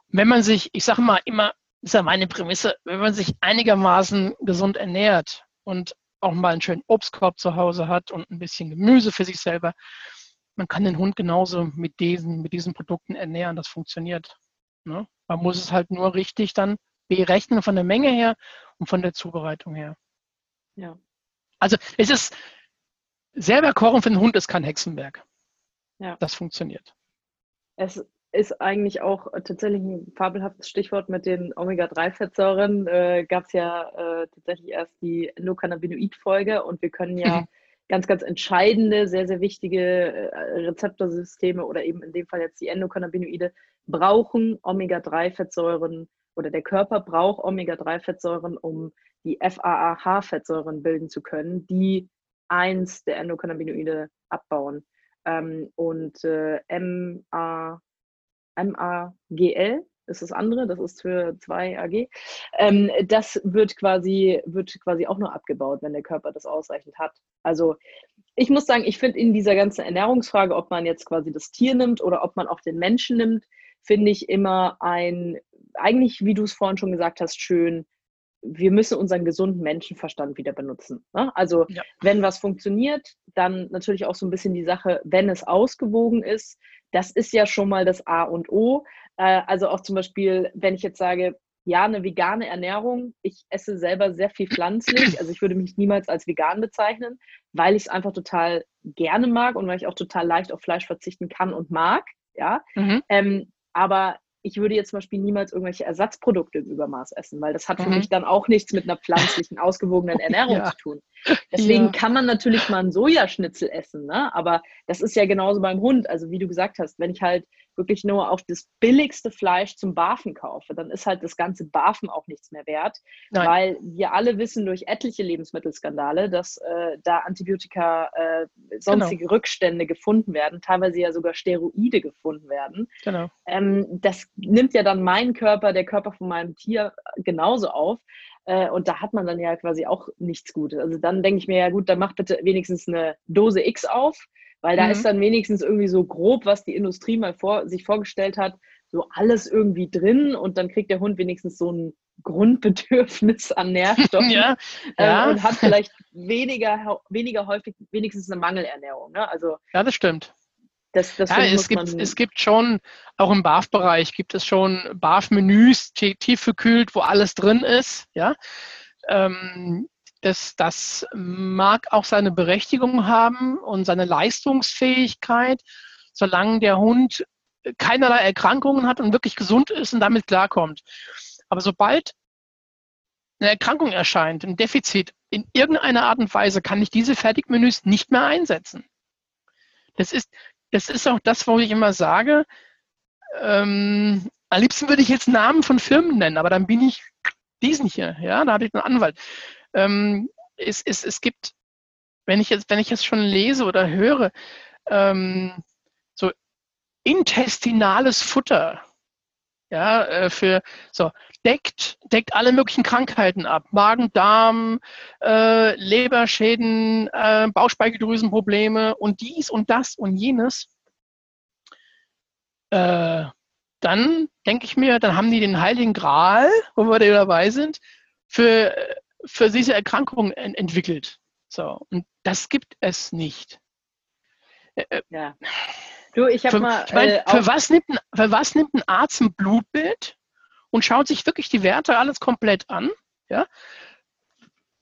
Wenn man sich, ich sage mal immer, ist ja meine Prämisse, wenn man sich einigermaßen gesund ernährt und auch mal einen schönen Obstkorb zu Hause hat und ein bisschen Gemüse für sich selber, man kann den Hund genauso mit diesen, mit diesen Produkten ernähren. Das funktioniert. Ne? Man muss es halt nur richtig dann berechnen von der Menge her und von der Zubereitung her. Ja. Also es ist selber kochen für einen Hund ist kein Hexenwerk. Ja. Das funktioniert. Es ist eigentlich auch tatsächlich ein fabelhaftes Stichwort mit den Omega-3-Fettsäuren. Äh, Gab es ja äh, tatsächlich erst die Endokannabinoid-Folge und wir können ja mhm. ganz, ganz entscheidende, sehr, sehr wichtige äh, Rezeptorsysteme oder eben in dem Fall jetzt die Endokannabinoide brauchen Omega-3-Fettsäuren oder der Körper braucht Omega-3-Fettsäuren, um die FAAH-Fettsäuren bilden zu können, die eins der Endokannabinoide abbauen. Ähm, und äh, MA, MAGL ist das andere, das ist für 2 AG. Ähm, das wird quasi, wird quasi auch nur abgebaut, wenn der Körper das ausreichend hat. Also ich muss sagen, ich finde in dieser ganzen Ernährungsfrage, ob man jetzt quasi das Tier nimmt oder ob man auch den Menschen nimmt, finde ich immer ein, eigentlich, wie du es vorhin schon gesagt hast, schön, wir müssen unseren gesunden Menschenverstand wieder benutzen. Ne? Also ja. wenn was funktioniert, dann natürlich auch so ein bisschen die Sache, wenn es ausgewogen ist, das ist ja schon mal das A und O. Äh, also auch zum Beispiel, wenn ich jetzt sage, ja, eine vegane Ernährung, ich esse selber sehr viel pflanzlich, also ich würde mich niemals als vegan bezeichnen, weil ich es einfach total gerne mag und weil ich auch total leicht auf Fleisch verzichten kann und mag. Ja, mhm. ähm, aber ich würde jetzt zum Beispiel niemals irgendwelche Ersatzprodukte im Übermaß essen, weil das hat für mhm. mich dann auch nichts mit einer pflanzlichen, ausgewogenen Ernährung ja. zu tun. Deswegen ja. kann man natürlich mal einen Sojaschnitzel essen, ne? aber das ist ja genauso beim Hund. Also wie du gesagt hast, wenn ich halt wirklich nur auf das billigste Fleisch zum Barfen kaufe, dann ist halt das ganze Barfen auch nichts mehr wert, Nein. weil wir alle wissen durch etliche Lebensmittelskandale, dass äh, da Antibiotika, äh, sonstige genau. Rückstände gefunden werden, teilweise ja sogar Steroide gefunden werden. Genau. Ähm, das nimmt ja dann mein Körper, der Körper von meinem Tier genauso auf. Äh, und da hat man dann ja quasi auch nichts Gutes. Also dann denke ich mir, ja gut, dann mach bitte wenigstens eine Dose X auf weil da mhm. ist dann wenigstens irgendwie so grob, was die Industrie mal vor, sich vorgestellt hat, so alles irgendwie drin und dann kriegt der Hund wenigstens so ein Grundbedürfnis an Nährstoffen ja, äh, ja. und hat vielleicht weniger, weniger häufig wenigstens eine Mangelernährung. Ne? Also, ja, das stimmt. Das, das ja, es, gibt, es gibt schon, auch im BAF-Bereich gibt es schon BAF-Menüs, tiefgekühlt, wo alles drin ist. Ja? Ähm, das, das mag auch seine Berechtigung haben und seine Leistungsfähigkeit, solange der Hund keinerlei Erkrankungen hat und wirklich gesund ist und damit klarkommt. Aber sobald eine Erkrankung erscheint, ein Defizit, in irgendeiner Art und Weise kann ich diese Fertigmenüs nicht mehr einsetzen. Das ist, das ist auch das, wo ich immer sage, ähm, am liebsten würde ich jetzt Namen von Firmen nennen, aber dann bin ich diesen hier, ja, da habe ich einen Anwalt ähm, es, es, es gibt, wenn ich jetzt, wenn ich jetzt schon lese oder höre, ähm, so intestinales Futter, ja, äh, für so deckt, deckt alle möglichen Krankheiten ab. Magen, Darm, äh, Leberschäden, äh, Bauchspeicheldrüsenprobleme und dies und das und jenes. Äh, dann denke ich mir, dann haben die den Heiligen Gral, wo wir dabei sind, für für diese Erkrankung entwickelt. So, und das gibt es nicht. Äh, äh, ja. Du, ich habe mal. Ich mein, äh, für, was nimmt ein, für was nimmt ein Arzt ein Blutbild und schaut sich wirklich die Werte alles komplett an? Ja?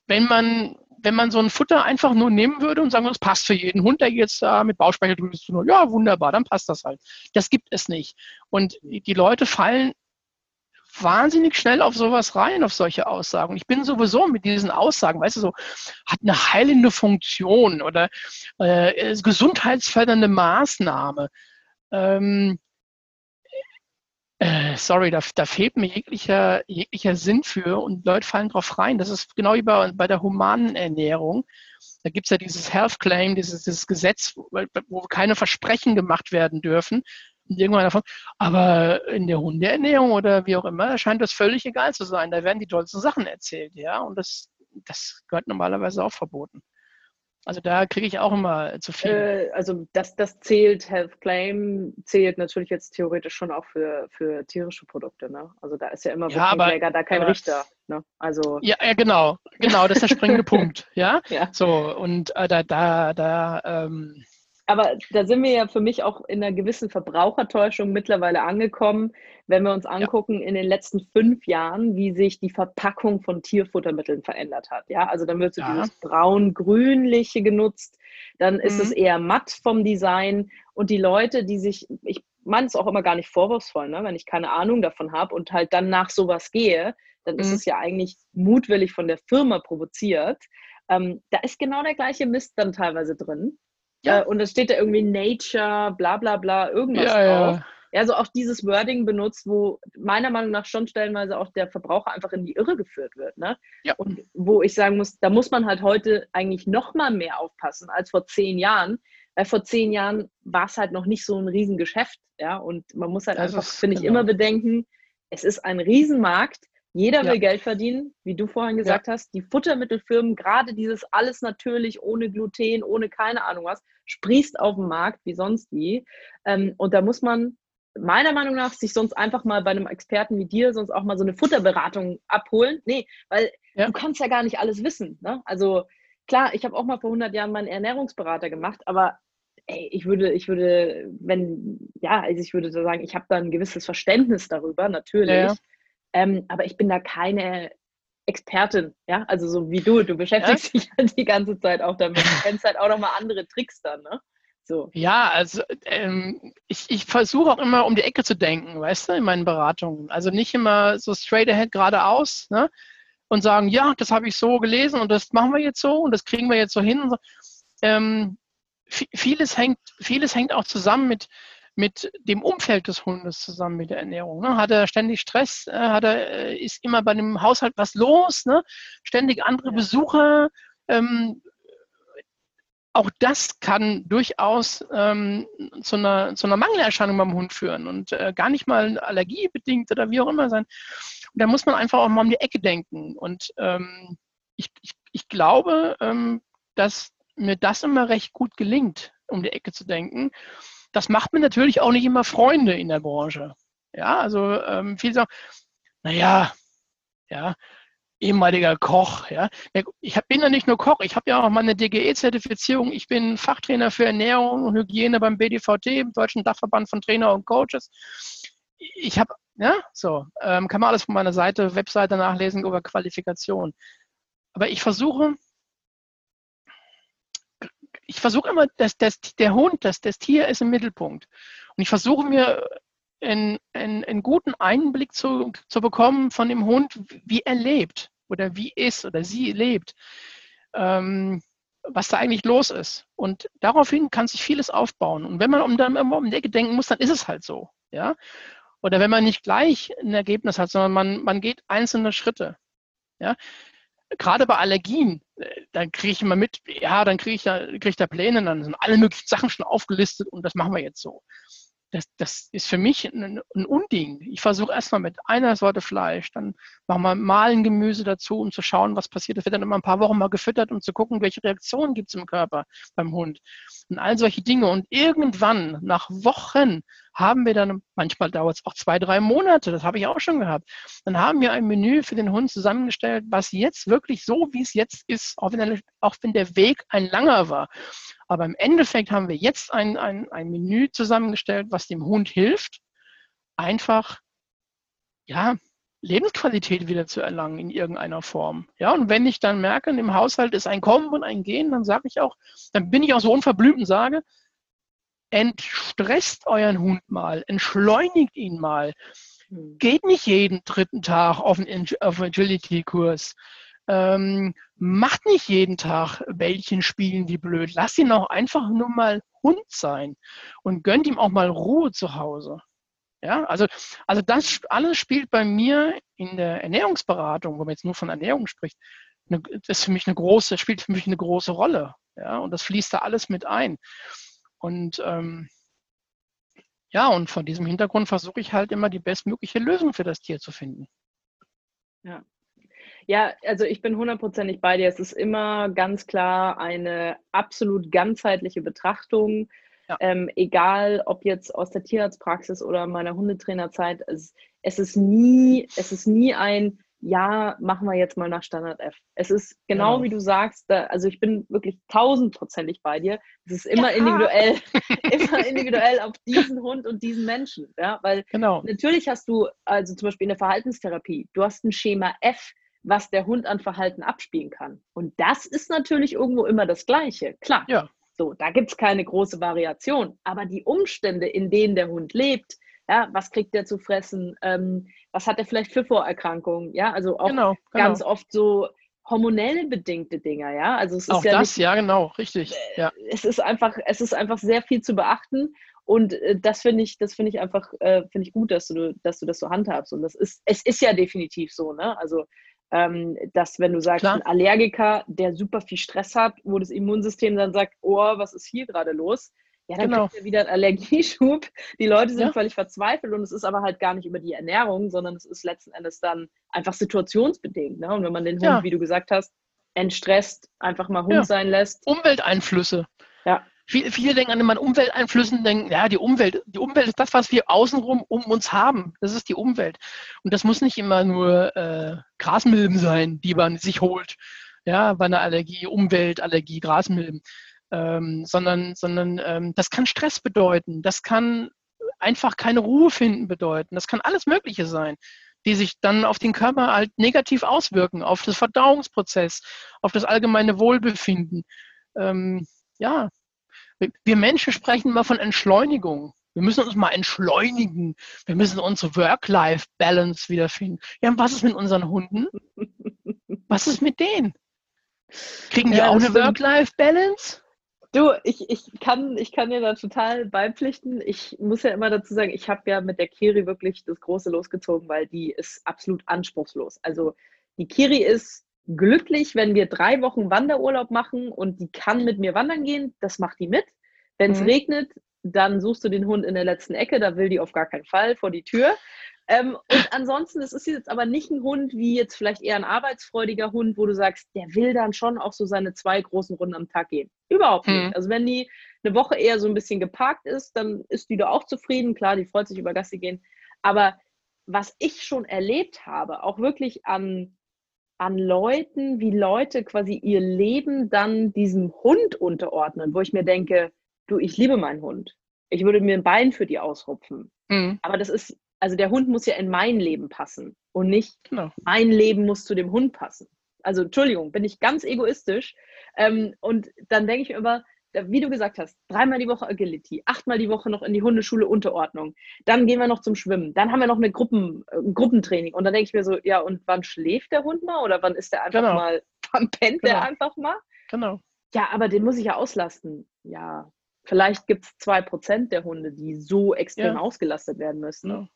Wenn man, wenn man so ein Futter einfach nur nehmen würde und sagen, das passt für jeden Hund, der jetzt da mit Bauchspeicheldrüse zu tun hat, ja, wunderbar, dann passt das halt. Das gibt es nicht. Und die Leute fallen wahnsinnig schnell auf sowas rein, auf solche Aussagen. Ich bin sowieso mit diesen Aussagen, weißt du, so, hat eine heilende Funktion oder äh, gesundheitsfördernde Maßnahme. Ähm, äh, sorry, da, da, fehlt mir jeglicher, jeglicher Sinn für und Leute fallen drauf rein. Das ist genau wie bei, bei der humanen Ernährung. Da gibt es ja dieses Health Claim, dieses, dieses Gesetz, wo, wo keine Versprechen gemacht werden dürfen irgendwann davon. Aber in der Hundeernährung oder wie auch immer scheint das völlig egal zu sein. Da werden die tollsten Sachen erzählt, ja. Und das, das gehört normalerweise auch verboten. Also da kriege ich auch immer zu viel. Äh, also das, das zählt, Health Claim zählt natürlich jetzt theoretisch schon auch für, für tierische Produkte. Ne? Also da ist ja immer ja, aber, da kein aber, Richter. Ne? Also ja, ja, genau, genau, das ist der springende Punkt. Ja? ja. So, und äh, da, da, da ähm, aber da sind wir ja für mich auch in einer gewissen Verbrauchertäuschung mittlerweile angekommen, wenn wir uns angucken ja. in den letzten fünf Jahren, wie sich die Verpackung von Tierfuttermitteln verändert hat. Ja, also dann wird so ja. dieses braun-grünliche genutzt, dann mhm. ist es eher matt vom Design und die Leute, die sich, ich meine es auch immer gar nicht vorwurfsvoll, ne? wenn ich keine Ahnung davon habe und halt dann nach sowas gehe, dann mhm. ist es ja eigentlich mutwillig von der Firma provoziert. Ähm, da ist genau der gleiche Mist dann teilweise drin. Ja. Äh, und es steht da irgendwie Nature, bla bla bla, irgendwas ja, drauf. Ja. ja, so auch dieses Wording benutzt, wo meiner Meinung nach schon stellenweise auch der Verbraucher einfach in die Irre geführt wird. Ne? Ja. Und wo ich sagen muss, da muss man halt heute eigentlich noch mal mehr aufpassen als vor zehn Jahren, weil vor zehn Jahren war es halt noch nicht so ein Riesengeschäft. Ja, und man muss halt das einfach, finde ich, genau. immer bedenken, es ist ein Riesenmarkt. Jeder will ja. Geld verdienen, wie du vorhin gesagt ja. hast. Die Futtermittelfirmen, gerade dieses alles natürlich, ohne Gluten, ohne keine Ahnung was, sprießt auf dem Markt wie sonst wie. Ähm, und da muss man meiner Meinung nach sich sonst einfach mal bei einem Experten wie dir sonst auch mal so eine Futterberatung abholen. Nee, weil ja. du kannst ja gar nicht alles wissen. Ne? Also klar, ich habe auch mal vor 100 Jahren meinen Ernährungsberater gemacht, aber ey, ich würde, ich würde, wenn, ja, also ich würde so sagen, ich habe da ein gewisses Verständnis darüber, natürlich. Ja. Ähm, aber ich bin da keine Expertin, ja, also so wie du, du beschäftigst ja? dich halt die ganze Zeit auch damit. Du kennst halt auch nochmal andere Tricks dann, ne? So. Ja, also ähm, ich, ich versuche auch immer um die Ecke zu denken, weißt du, in meinen Beratungen. Also nicht immer so straight ahead geradeaus ne? und sagen, ja, das habe ich so gelesen und das machen wir jetzt so und das kriegen wir jetzt so hin. So. Ähm, vieles, hängt, vieles hängt auch zusammen mit, mit dem Umfeld des Hundes zusammen mit der Ernährung. Ne? Hat er ständig Stress? Äh, hat er, äh, ist immer bei dem Haushalt was los? Ne? Ständig andere ja. Besucher? Ähm, auch das kann durchaus ähm, zu, einer, zu einer Mangelerscheinung beim Hund führen und äh, gar nicht mal allergiebedingt oder wie auch immer sein. Und da muss man einfach auch mal um die Ecke denken. Und ähm, ich, ich, ich, glaube, ähm, dass mir das immer recht gut gelingt, um die Ecke zu denken. Das macht mir natürlich auch nicht immer Freunde in der Branche. Ja, also ähm, viele sagen, naja, ja, ehemaliger Koch. Ja. Ich bin ja nicht nur Koch, ich habe ja auch meine DGE-Zertifizierung. Ich bin Fachtrainer für Ernährung und Hygiene beim BDVT, dem Deutschen Dachverband von Trainer und Coaches. Ich habe, ja, so, ähm, kann man alles von meiner Seite, Webseite nachlesen über Qualifikation. Aber ich versuche, ich versuche immer, dass, dass der Hund, dass das Tier ist im Mittelpunkt. Und ich versuche mir einen, einen, einen guten Einblick zu, zu bekommen von dem Hund, wie er lebt oder wie ist oder sie lebt, ähm, was da eigentlich los ist. Und daraufhin kann sich vieles aufbauen. Und wenn man um, dann immer um die Ecke denken muss, dann ist es halt so. Ja? Oder wenn man nicht gleich ein Ergebnis hat, sondern man, man geht einzelne Schritte. Ja? Gerade bei Allergien, äh, dann kriege ich immer mit, ja, dann kriege ich, da, krieg da Pläne, dann sind alle möglichen Sachen schon aufgelistet und das machen wir jetzt so das, das ist für mich ein, ein Unding. Ich versuche erstmal mit einer Sorte Fleisch, dann machen wir malen Gemüse dazu, um zu schauen, was passiert. Das wird dann immer ein paar Wochen mal gefüttert, um zu gucken, welche Reaktionen gibt es im Körper beim Hund. Und all solche Dinge. Und irgendwann, nach Wochen, haben wir dann, manchmal dauert es auch zwei, drei Monate, das habe ich auch schon gehabt, dann haben wir ein Menü für den Hund zusammengestellt, was jetzt wirklich so, wie es jetzt ist, auch wenn der, auch wenn der Weg ein langer war. Aber im Endeffekt haben wir jetzt ein, ein, ein Menü zusammengestellt, was dem Hund hilft, einfach ja, Lebensqualität wieder zu erlangen in irgendeiner Form. Ja, und wenn ich dann merke, im Haushalt ist ein Kommen und ein Gehen, dann sage ich auch, dann bin ich auch so unverblümt und sage, entstresst euren Hund mal, entschleunigt ihn mal. Hm. Geht nicht jeden dritten Tag auf einen, Agility-Kurs. Ähm, macht nicht jeden Tag Bällchen spielen wie blöd. Lasst ihn auch einfach nur mal Hund sein und gönnt ihm auch mal Ruhe zu Hause. Ja, also, also das alles spielt bei mir in der Ernährungsberatung, wo man jetzt nur von Ernährung spricht, eine, das ist für mich eine große, spielt für mich eine große Rolle. Ja, und das fließt da alles mit ein. Und ähm, ja, und von diesem Hintergrund versuche ich halt immer die bestmögliche Lösung für das Tier zu finden. Ja, ja, also ich bin hundertprozentig bei dir. Es ist immer ganz klar eine absolut ganzheitliche Betrachtung. Ja. Ähm, egal ob jetzt aus der Tierarztpraxis oder meiner Hundetrainerzeit, es, es, ist nie, es ist nie ein Ja, machen wir jetzt mal nach Standard F. Es ist genau, genau. wie du sagst, da, also ich bin wirklich tausendprozentig bei dir. Es ist immer ja. individuell, immer individuell auf diesen Hund und diesen Menschen. Ja, weil genau. natürlich hast du, also zum Beispiel in der Verhaltenstherapie, du hast ein Schema F, was der Hund an Verhalten abspielen kann. Und das ist natürlich irgendwo immer das Gleiche, klar. Ja. So, da gibt es keine große Variation. Aber die Umstände, in denen der Hund lebt, ja, was kriegt er zu fressen, ähm, was hat er vielleicht für Vorerkrankungen, ja, also auch genau, genau. ganz oft so hormonell bedingte Dinge, ja. Also es ist auch ja das, nicht, ja, genau, richtig. Äh, ja. Es ist einfach, es ist einfach sehr viel zu beachten. Und äh, das finde ich, das finde ich einfach, äh, finde ich gut, dass du, dass du das so handhabst. Und das ist, es ist ja definitiv so, ne? Also ähm, dass wenn du sagst, Klar. ein Allergiker, der super viel Stress hat, wo das Immunsystem dann sagt, oh, was ist hier gerade los? Ja, dann genau. kriegt er wieder einen Allergieschub. Die Leute sind ja. völlig verzweifelt und es ist aber halt gar nicht über die Ernährung, sondern es ist letzten Endes dann einfach situationsbedingt. Ne? Und wenn man den Hund, ja. wie du gesagt hast, entstresst, einfach mal Hund ja. sein lässt. Umwelteinflüsse. Ja. Viele, viele denken an den Umwelteinflüssen, denken, ja, die Umwelt, die Umwelt ist das, was wir außenrum um uns haben. Das ist die Umwelt. Und das muss nicht immer nur äh, Grasmilben sein, die man sich holt. Ja, bei einer Allergie, Umweltallergie, Grasmilben ähm, sondern, sondern ähm, das kann Stress bedeuten, das kann einfach keine Ruhe finden bedeuten, das kann alles Mögliche sein, die sich dann auf den Körper halt negativ auswirken, auf das Verdauungsprozess, auf das allgemeine Wohlbefinden. Ähm, ja, wir Menschen sprechen immer von Entschleunigung. Wir müssen uns mal entschleunigen. Wir müssen unsere Work-Life-Balance wiederfinden. Ja, und was ist mit unseren Hunden? Was ist mit denen? Kriegen die ja, auch eine Work-Life-Balance? Du, ich, ich, kann, ich kann dir da total beipflichten. Ich muss ja immer dazu sagen, ich habe ja mit der Kiri wirklich das Große losgezogen, weil die ist absolut anspruchslos. Also die Kiri ist glücklich, wenn wir drei Wochen Wanderurlaub machen und die kann mit mir wandern gehen. Das macht die mit. Wenn es mhm. regnet, dann suchst du den Hund in der letzten Ecke, da will die auf gar keinen Fall vor die Tür. Ähm, und ansonsten, es ist jetzt aber nicht ein Hund wie jetzt vielleicht eher ein arbeitsfreudiger Hund, wo du sagst, der will dann schon auch so seine zwei großen Runden am Tag gehen. Überhaupt nicht. Hm. Also wenn die eine Woche eher so ein bisschen geparkt ist, dann ist die da auch zufrieden. Klar, die freut sich über Gassi gehen. Aber was ich schon erlebt habe, auch wirklich an, an Leuten, wie Leute quasi ihr Leben dann diesem Hund unterordnen, wo ich mir denke, du, ich liebe meinen Hund. Ich würde mir ein Bein für die ausrupfen. Mhm. Aber das ist also der Hund muss ja in mein Leben passen und nicht genau. mein Leben muss zu dem Hund passen. Also Entschuldigung, bin ich ganz egoistisch. Ähm, und dann denke ich mir immer, wie du gesagt hast, dreimal die Woche Agility, achtmal die Woche noch in die Hundeschule Unterordnung. Dann gehen wir noch zum Schwimmen. Dann haben wir noch eine Gruppen, äh, Gruppentraining. Und dann denke ich mir so, ja, und wann schläft der Hund mal? Oder wann ist der einfach genau. mal, wann pennt genau. der einfach mal? Genau. Ja, aber den muss ich ja auslasten. Ja, vielleicht gibt es zwei Prozent der Hunde, die so extrem ja. ausgelastet werden müssen. Genau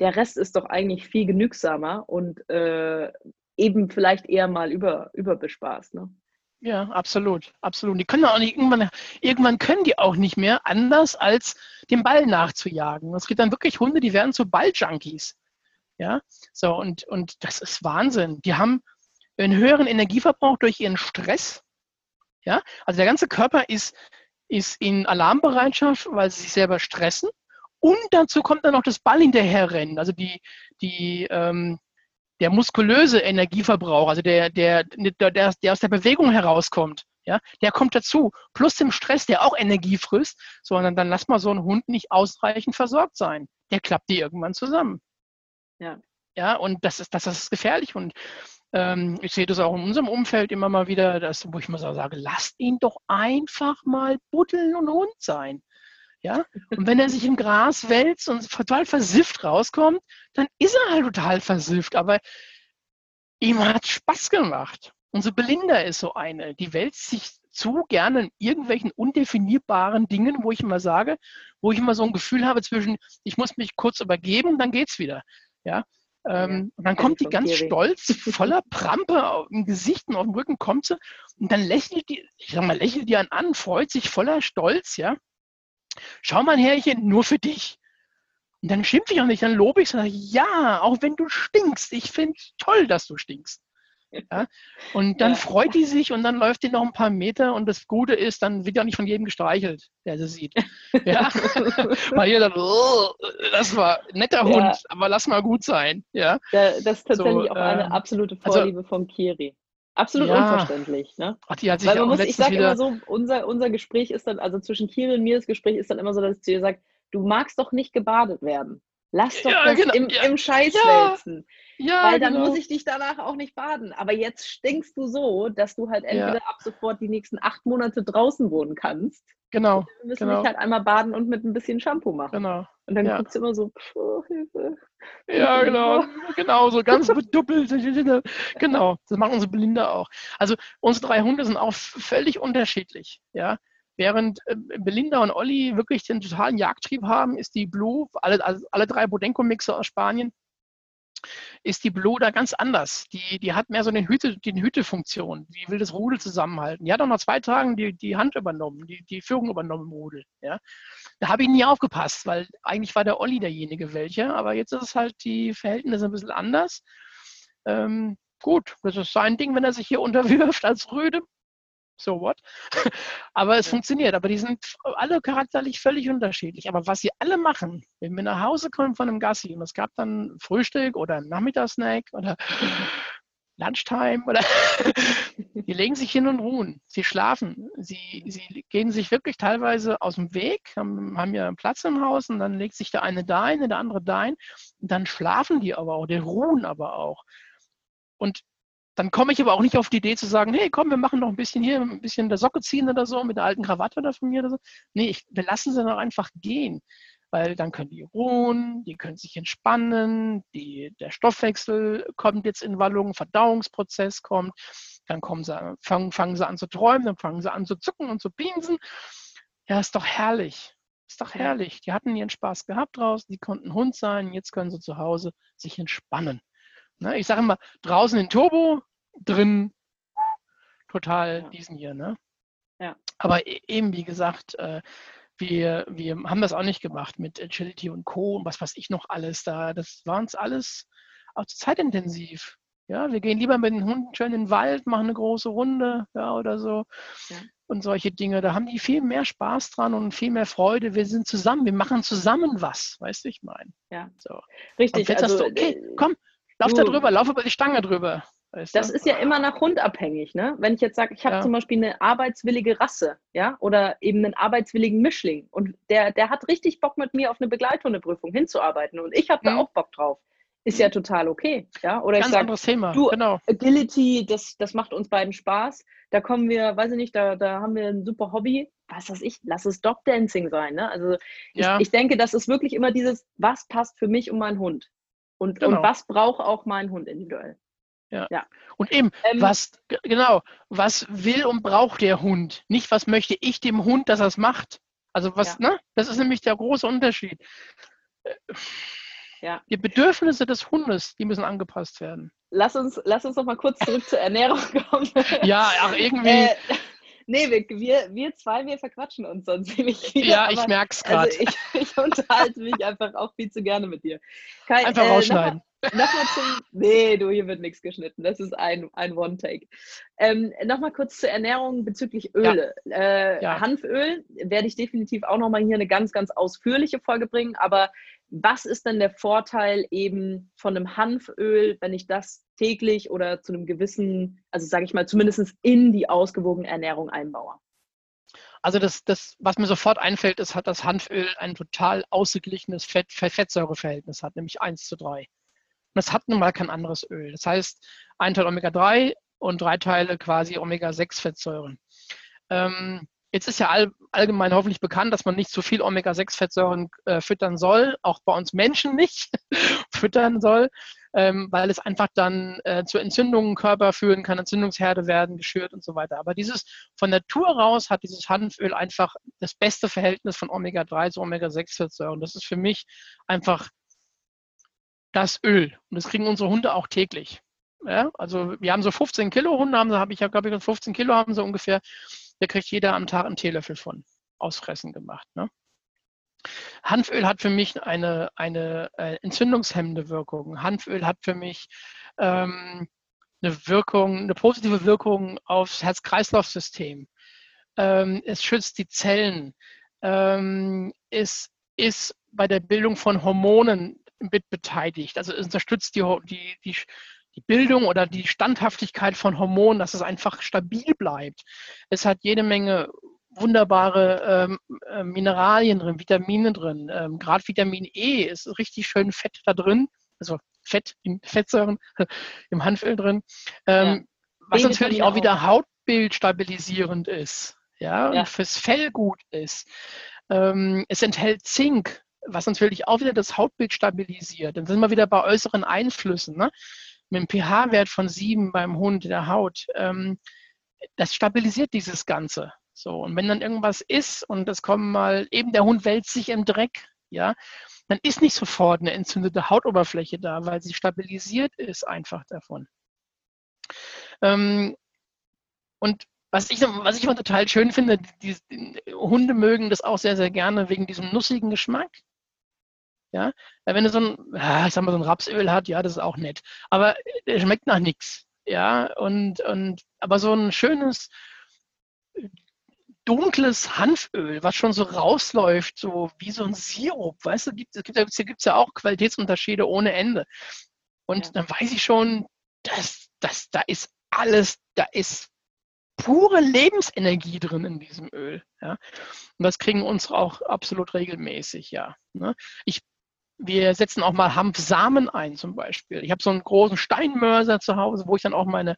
der Rest ist doch eigentlich viel genügsamer und äh, eben vielleicht eher mal über, überbespaßt. Ne? Ja, absolut, absolut. Die können auch nicht irgendwann, irgendwann können die auch nicht mehr anders als den Ball nachzujagen. Es gibt dann wirklich Hunde, die werden zu Balljunkies. Ja, so und, und das ist Wahnsinn. Die haben einen höheren Energieverbrauch durch ihren Stress. Ja, also der ganze Körper ist, ist in Alarmbereitschaft, weil sie sich selber stressen. Und dazu kommt dann noch das Ball hinterherrennen, also die, die, ähm, der muskulöse Energieverbrauch, also der, der, der, der aus der Bewegung herauskommt, ja, der kommt dazu. Plus dem Stress, der auch Energie frisst, sondern dann lass mal so einen Hund nicht ausreichend versorgt sein. Der klappt dir irgendwann zusammen. Ja. Ja, und das ist, das ist gefährlich. Und ähm, ich sehe das auch in unserem Umfeld immer mal wieder, dass, wo ich mal so sage, lasst ihn doch einfach mal buddeln und Hund sein. Ja? Und wenn er sich im Gras wälzt und total versifft rauskommt, dann ist er halt total versifft. Aber ihm hat Spaß gemacht. Unsere Belinda ist so eine, die wälzt sich zu gerne in irgendwelchen undefinierbaren Dingen, wo ich immer sage, wo ich immer so ein Gefühl habe zwischen, ich muss mich kurz übergeben, dann geht's wieder. Ja, ähm, und dann kommt die ganz stolz, voller Prampe im Gesicht und auf dem Rücken kommt sie und dann lächelt die, ich sag mal, lächelt die an, freut sich voller Stolz, ja schau mal, Herrchen, nur für dich. Und dann schimpfe ich auch nicht, dann lobe ich, sage, ja, auch wenn du stinkst, ich finde es toll, dass du stinkst. Ja? Und dann ja. freut die sich und dann läuft die noch ein paar Meter und das Gute ist, dann wird ja nicht von jedem gestreichelt, der sie sieht. Ja? Weil jeder dann, oh, das war ein netter Hund, ja. aber lass mal gut sein. Ja? das ist tatsächlich so, auch eine ähm, absolute also Vorliebe also, von Kiri. Absolut ja. unverständlich. Ne? Ach, die hat sich Weil man muss, ich sage immer so, unser, unser Gespräch ist dann, also zwischen Kiri und mir das Gespräch ist dann immer so, dass ich zu ihr sage, du magst doch nicht gebadet werden. Lass doch ja, das genau. im, ja. im Scheiß wälzen. Ja, Weil dann genau. muss ich dich danach auch nicht baden. Aber jetzt stinkst du so, dass du halt entweder ab sofort die nächsten acht Monate draußen wohnen kannst. Genau. Wir müssen genau. dich halt einmal baden und mit ein bisschen Shampoo machen. Genau. Und dann ja. guckst du immer so, oh, Hilfe. Ja, genau. genau, so ganz beduppelt. genau. Das machen unsere Belinda auch. Also unsere drei Hunde sind auch völlig unterschiedlich. Ja. Während äh, Belinda und Olli wirklich den totalen Jagdtrieb haben, ist die Blue, alle, alle drei Bodenko-Mixer aus Spanien, ist die Blue da ganz anders. Die, die hat mehr so eine Hüte, die Hütefunktion. Die will das Rudel zusammenhalten. Die hat auch nach zwei Tagen die, die Hand übernommen, die, die Führung übernommen im Rudel. Ja. Da habe ich nie aufgepasst, weil eigentlich war der Olli derjenige welche, aber jetzt ist es halt die Verhältnisse ein bisschen anders. Ähm, gut, das ist sein Ding, wenn er sich hier unterwirft als Rüde so what? aber es funktioniert. Aber die sind alle charakterlich völlig unterschiedlich. Aber was sie alle machen, wenn wir nach Hause kommen von einem Gassi und es gab dann Frühstück oder Nachmittagssnack oder Lunchtime oder die legen sich hin und ruhen. Sie schlafen. Sie, sie gehen sich wirklich teilweise aus dem Weg, haben, haben ja Platz im Haus und dann legt sich der eine da ein, der andere da ein. Und dann schlafen die aber auch, die ruhen aber auch. Und dann komme ich aber auch nicht auf die Idee zu sagen, hey, komm, wir machen noch ein bisschen hier, ein bisschen der Socke ziehen oder so, mit der alten Krawatte oder von mir oder so. Nee, ich, wir lassen sie doch einfach gehen, weil dann können die ruhen, die können sich entspannen, die, der Stoffwechsel kommt jetzt in Wallung, Verdauungsprozess kommt, dann kommen sie, fangen, fangen sie an zu träumen, dann fangen sie an zu zucken und zu pinsen. Ja, ist doch herrlich. Ist doch herrlich. Die hatten ihren Spaß gehabt draußen, die konnten Hund sein, jetzt können sie zu Hause sich entspannen. Ne? Ich sage immer, draußen in Turbo, drin total ja. diesen hier. Ne? Ja. Aber e-, eben, wie gesagt, äh, wir, wir haben das auch nicht gemacht mit Agility und Co. und was weiß ich noch alles da. Das war uns alles auch zeitintensiv. Ja, wir gehen lieber mit den Hunden schön in den Wald, machen eine große Runde ja, oder so. Ja. Und solche Dinge. Da haben die viel mehr Spaß dran und viel mehr Freude. Wir sind zusammen, wir machen zusammen was, weißt du, ich meine. Ja, so. richtig. Und jetzt also, sagst du, okay, äh, komm, lauf du, da drüber, lauf über die Stange drüber. Weißt das ist ja immer nach Hund abhängig, ne? Wenn ich jetzt sage, ich habe ja. zum Beispiel eine arbeitswillige Rasse, ja, oder eben einen arbeitswilligen Mischling und der, der hat richtig Bock mit mir auf eine Begleithundeprüfung hinzuarbeiten und ich habe da mhm. auch Bock drauf. Ist ja total okay, ja? Oder Ganz ich sage, anderes Thema, du, genau. Agility, das, das macht uns beiden Spaß. Da kommen wir, weiß ich nicht, da, da haben wir ein super Hobby. Was weiß ich, lass es Dog Dancing sein, ne? Also ja. ich, ich denke, das ist wirklich immer dieses, was passt für mich und meinen Hund? Und, genau. und was braucht auch mein Hund individuell? Ja. ja. Und eben, ähm, was, genau, was will und braucht der Hund? Nicht, was möchte ich dem Hund, dass er es macht. Also was, ja. ne? Das ist nämlich der große Unterschied. Ja. Die Bedürfnisse des Hundes, die müssen angepasst werden. Lass uns, lass uns noch mal kurz zurück zur Ernährung kommen. Ja, ach, irgendwie. Äh, Nee, wir, wir, zwei, wir verquatschen uns sonst ziemlich viel. Ja, ich merke es gerade. Also ich, ich, unterhalte mich einfach auch viel zu gerne mit dir. Kai, einfach äh, rausschneiden. Nochmal noch zum. Nee, du, hier wird nichts geschnitten. Das ist ein, ein One-Take. Ähm, Nochmal kurz zur Ernährung bezüglich Öle. Ja. Äh, ja. Hanföl werde ich definitiv auch nochmal hier eine ganz, ganz ausführliche Folge bringen. Aber was ist denn der Vorteil eben von einem Hanföl, wenn ich das täglich oder zu einem gewissen, also sage ich mal, zumindest in die ausgewogene Ernährung einbaue? Also das, das, was mir sofort einfällt, ist, hat das Hanföl ein total ausgeglichenes Fett, Fettsäureverhältnis hat, nämlich 1 zu 3. Und das hat nun mal kein anderes Öl. Das heißt, ein Teil Omega-3 und drei Teile quasi Omega-6-Fettsäuren. Ähm, Jetzt ist ja all, allgemein hoffentlich bekannt, dass man nicht zu viel Omega-6-Fettsäuren äh, füttern soll, auch bei uns Menschen nicht füttern soll, ähm, weil es einfach dann äh, zu Entzündungen im Körper führen kann, Entzündungsherde werden geschürt und so weiter. Aber dieses von Natur raus hat dieses Hanföl einfach das beste Verhältnis von Omega-3 zu Omega-6-Fettsäuren. Das ist für mich einfach das Öl. Und das kriegen unsere Hunde auch täglich. Ja, also wir haben so 15 Kilo Hunde, haben sie, habe ich ja glaube ich 15 Kilo haben sie ungefähr. Da kriegt jeder am Tag einen Teelöffel von ausfressen gemacht. Ne? Hanföl hat für mich eine, eine äh, entzündungshemmende Wirkung. Hanföl hat für mich ähm, eine Wirkung, eine positive Wirkung aufs Herz-Kreislauf-System. Ähm, es schützt die Zellen. Ähm, es ist bei der Bildung von Hormonen mit beteiligt. Also es unterstützt die, die, die die Bildung oder die Standhaftigkeit von Hormonen, dass es einfach stabil bleibt. Es hat jede Menge wunderbare ähm, äh, Mineralien drin, Vitamine drin. Ähm, Gerade Vitamin E ist richtig schön Fett da drin, also Fett in Fettsäuren im Hanföl drin, ähm, ja. was natürlich auch wieder Hautbild stabilisierend ist, ja, ja. und fürs Fell gut ist. Ähm, es enthält Zink, was natürlich auch wieder das Hautbild stabilisiert. Dann sind wir wieder bei äußeren Einflüssen. Ne? mit einem pH-Wert von sieben beim Hund der Haut, ähm, das stabilisiert dieses Ganze. So, und wenn dann irgendwas ist und es kommen mal, eben der Hund wälzt sich im Dreck, ja, dann ist nicht sofort eine entzündete Hautoberfläche da, weil sie stabilisiert ist einfach davon. Ähm, und was ich, was ich immer total schön finde, die, die, Hunde mögen das auch sehr, sehr gerne wegen diesem nussigen Geschmack. Ja, wenn du so ein, ich sag mal, so ein Rapsöl hat, ja, das ist auch nett. Aber es schmeckt nach nichts. Ja, und, und, aber so ein schönes, dunkles Hanföl, was schon so rausläuft, so wie so ein Sirup, weißt du, gibt, es gibt, gibt ja auch Qualitätsunterschiede ohne Ende. Und ja. dann weiß ich schon, dass, dass da ist alles, da ist pure Lebensenergie drin in diesem Öl. Ja. Und das kriegen unsere auch absolut regelmäßig, ja. Ne? Ich wir setzen auch mal Hanfsamen ein zum Beispiel. Ich habe so einen großen Steinmörser zu Hause, wo ich dann auch meine,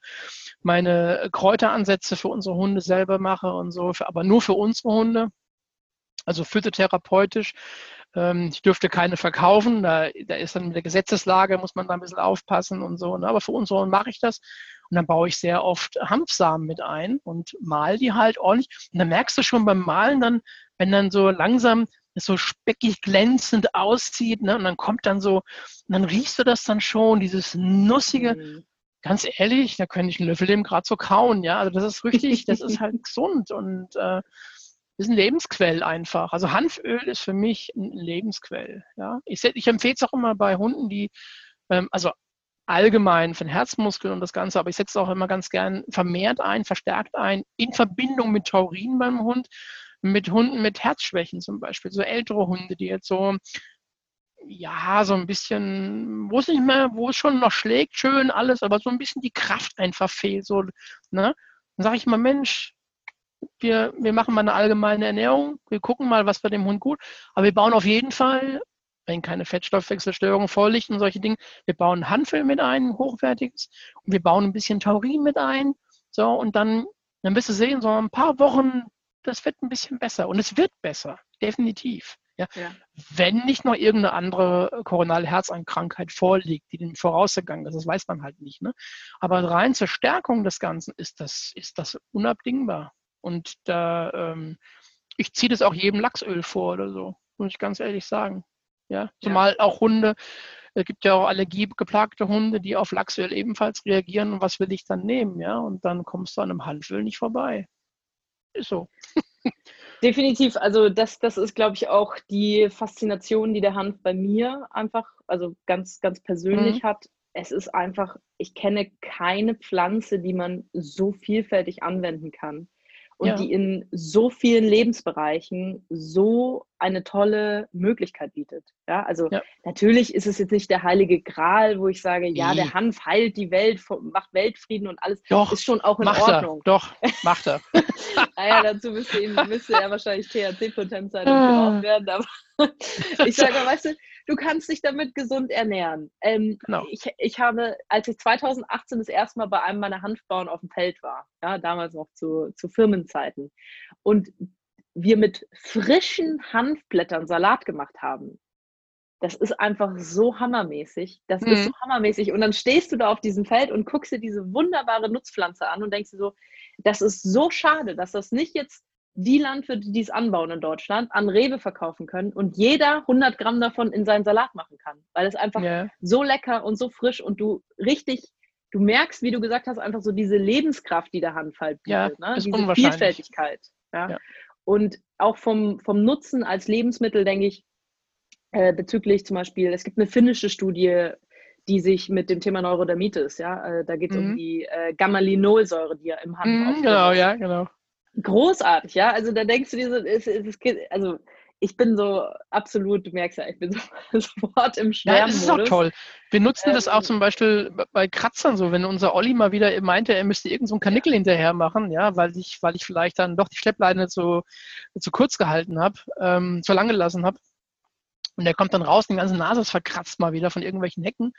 meine Kräuteransätze für unsere Hunde selber mache und so, aber nur für unsere Hunde. Also phytotherapeutisch. Ähm, ich dürfte keine verkaufen. Da, da ist dann mit der Gesetzeslage, muss man da ein bisschen aufpassen und so. Ne? Aber für unsere Hunde mache ich das. Und dann baue ich sehr oft Hanfsamen mit ein und mal die halt ordentlich. Und dann merkst du schon beim Malen dann, wenn dann so langsam so speckig glänzend aussieht, ne? Und dann kommt dann so, dann riechst du das dann schon, dieses nussige. Mhm. Ganz ehrlich, da könnte ich einen Löffel dem gerade so kauen, ja. Also das ist richtig, das ist halt gesund und äh, ist ein Lebensquell einfach. Also Hanföl ist für mich ein Lebensquell, ja. Ich, ich empfehle es auch immer bei Hunden, die, ähm, also allgemein für den Herzmuskel und das Ganze, aber ich setze es auch immer ganz gern vermehrt ein, verstärkt ein, in Verbindung mit Taurin beim Hund, mit Hunden mit Herzschwächen zum Beispiel, so ältere Hunde, die jetzt so, ja, so ein bisschen, wo es nicht mehr, wo es schon noch schlägt, schön alles, aber so ein bisschen die Kraft einfach fehlt. So, ne? Dann sage ich mal, Mensch, wir, wir machen mal eine allgemeine Ernährung, wir gucken mal, was bei dem Hund gut, aber wir bauen auf jeden Fall, wenn keine Fettstoffwechselstörungen vorliegen und solche Dinge, wir bauen Handfilm mit ein, hochwertiges, und wir bauen ein bisschen Taurin mit ein, so, und dann, dann wirst du sehen, so ein paar Wochen das wird ein bisschen besser. Und es wird besser, definitiv. Ja. ja. Wenn nicht noch irgendeine andere koronale Herzkrankheit vorliegt, die den vorausgegangen ist, das weiß man halt nicht. Ne? Aber rein zur Stärkung des Ganzen ist das, ist das unabdingbar. Und da, ähm, ich ziehe das auch jedem Lachsöl vor oder so, muss ich ganz ehrlich sagen. Ja, zumal ja. auch Hunde, es gibt ja auch allergiegeplagte Hunde, die auf Lachsöl ebenfalls reagieren. Und was will ich dann nehmen? Ja, und dann kommst du an einem Hanföl nicht vorbei. Ist so. Definitiv, also das, das ist, glaube ich, auch die Faszination, die der Hanf bei mir einfach, also ganz, ganz persönlich mhm. hat. Es ist einfach, ich kenne keine Pflanze, die man so vielfältig anwenden kann und ja. die in so vielen Lebensbereichen so eine tolle Möglichkeit bietet. Ja, also ja. natürlich ist es jetzt nicht der heilige Gral, wo ich sage, ja, der Hanf heilt die Welt, macht Weltfrieden und alles. Doch, ist schon auch in macht Ordnung. Er. Doch, macht er. naja, dazu müsste, ihm, müsste er wahrscheinlich THC-Potent sein und ah. werden, aber ich sage, weißt du, du kannst dich damit gesund ernähren. Ähm, genau. ich, ich habe, als ich 2018 das erste Mal bei einem meiner Hanfbauern auf dem Feld war, ja, damals noch zu, zu Firmenzeiten, und wir mit frischen Hanfblättern Salat gemacht haben. Das ist einfach so hammermäßig. Das mhm. ist so hammermäßig. Und dann stehst du da auf diesem Feld und guckst dir diese wunderbare Nutzpflanze an und denkst dir so, das ist so schade, dass das nicht jetzt die Landwirte, die es anbauen in Deutschland, an Rewe verkaufen können und jeder 100 Gramm davon in seinen Salat machen kann, weil es einfach yeah. so lecker und so frisch und du richtig, du merkst, wie du gesagt hast, einfach so diese Lebenskraft, die der Hanf halt bietet, ja, ne? diese Vielfältigkeit. Ja? ja? Und auch vom, vom Nutzen als Lebensmittel, denke ich, äh, bezüglich zum Beispiel, es gibt eine finnische Studie, die sich mit dem Thema Neurodermitis, ja, äh, da geht es mhm. um die äh, Gammalinolsäure, die ja im Hanf mhm, Genau, ja, genau großartig, ja. Also da denkst du dir so, es, es, also ich bin so absolut, du merkst ja, ich bin so, sofort im Schwärmen. Ja, das ist auch toll. Wir nutzen ähm, das auch ähm, zum Beispiel bei Kratzern so, wenn unser Olli mal wieder meinte, er müsste irgendeinen so Kanickel hinterher machen, ja, weil ich, weil ich vielleicht dann doch die Schleppleine zu, zu kurz gehalten habe, ähm, zu lang gelassen habe. Und der kommt dann raus, die ganze Nase ist verkratzt mal wieder von irgendwelchen Hecken,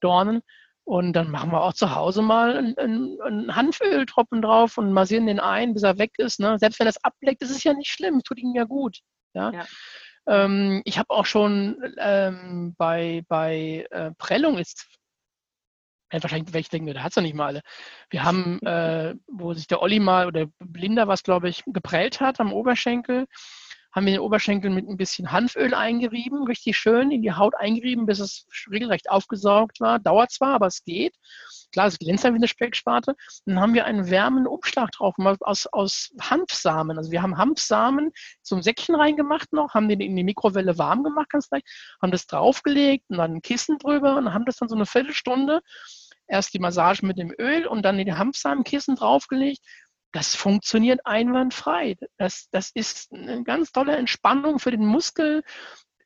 Dornen. Und dann machen wir auch zu Hause mal einen, einen Hanföltropfen drauf und massieren den ein, bis er weg ist. Ne? Selbst wenn das ableckt, ist es ja nicht schlimm, tut ihm ja gut. Ja? ja. Ähm, ich habe auch schon ähm, bei, bei äh, Prellung ist ja, wahrscheinlich welche denken, der hat es ja nicht mal alle. Wir haben, äh, wo sich der Olli mal oder Blinder was, glaube ich, geprellt hat am Oberschenkel haben wir den Oberschenkel mit ein bisschen Hanföl eingerieben, richtig schön in die Haut eingerieben, bis es regelrecht aufgesaugt war. Dauert zwar, aber es geht. Klar, es glänzt dann wie eine Specksparte. Dann haben wir einen wärmenden Umschlag drauf aus, aus Hanfsamen. Also wir haben Hanfsamen zum Säckchen reingemacht noch, haben den in die Mikrowelle warm gemacht, ganz leicht, haben das draufgelegt und dann ein Kissen drüber und haben das dann so eine Viertelstunde erst die Massage mit dem Öl und dann die Hanfsamenkissen draufgelegt das funktioniert einwandfrei. Das, das ist eine ganz tolle Entspannung für den Muskel,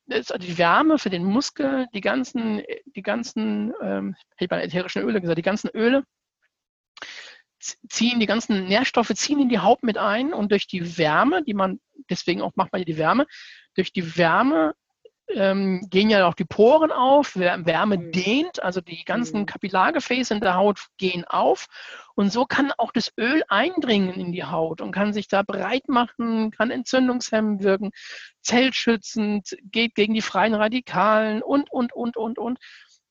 die Wärme für den Muskel, die ganzen, die ganzen, ähm, ich bei ätherischen Öle gesagt, die ganzen Öle ziehen, die ganzen Nährstoffe ziehen in die Haut mit ein und durch die Wärme, die man, deswegen auch macht man die Wärme, durch die Wärme ähm, gehen ja auch die Poren auf, Wärme mhm. dehnt, also die ganzen mhm. Kapillargefäße in der Haut gehen auf und so kann auch das Öl eindringen in die Haut und kann sich da breit machen, kann entzündungshemmend wirken, zellschützend, geht gegen die freien Radikalen und, und, und, und, und.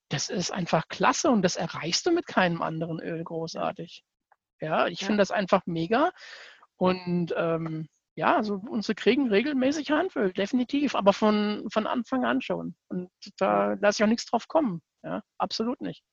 Das ist einfach klasse und das erreichst du mit keinem anderen Öl großartig. Ja, ich ja. finde das einfach mega und ähm, ja, also unsere kriegen regelmäßig Handöl, definitiv, aber von, von Anfang an schon. Und da lasse ich auch nichts drauf kommen. Ja, absolut nicht.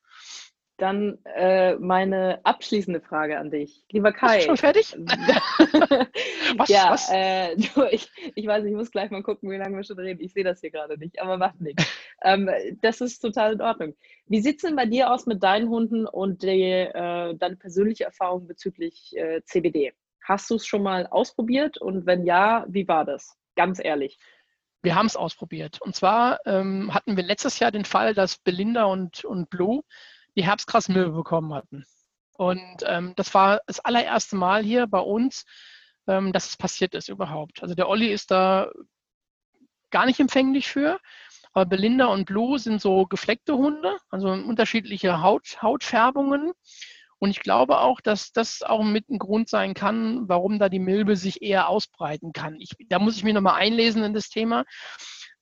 Dann äh, meine abschließende Frage an dich. Lieber Kai. Bist du schon fertig? was, ja, was? Äh, du, ich, ich weiß, ich muss gleich mal gucken, wie lange wir schon reden. Ich sehe das hier gerade nicht, aber macht nichts. Ähm, das ist total in Ordnung. Wie sieht es denn bei dir aus mit deinen Hunden und die, äh, deine persönliche Erfahrung bezüglich äh, CBD? Hast du es schon mal ausprobiert und wenn ja, wie war das? Ganz ehrlich. Wir haben es ausprobiert. Und zwar ähm, hatten wir letztes Jahr den Fall, dass Belinda und, und Blue die Herbstgrasmilbe bekommen hatten. Und ähm, das war das allererste Mal hier bei uns, ähm, dass es passiert ist überhaupt. Also der Olli ist da gar nicht empfänglich für. Aber Belinda und Blue sind so gefleckte Hunde, also unterschiedliche Haut, Hautfärbungen. Und ich glaube auch, dass das auch mit ein Grund sein kann, warum da die Milbe sich eher ausbreiten kann. Ich, da muss ich mich nochmal einlesen in das Thema.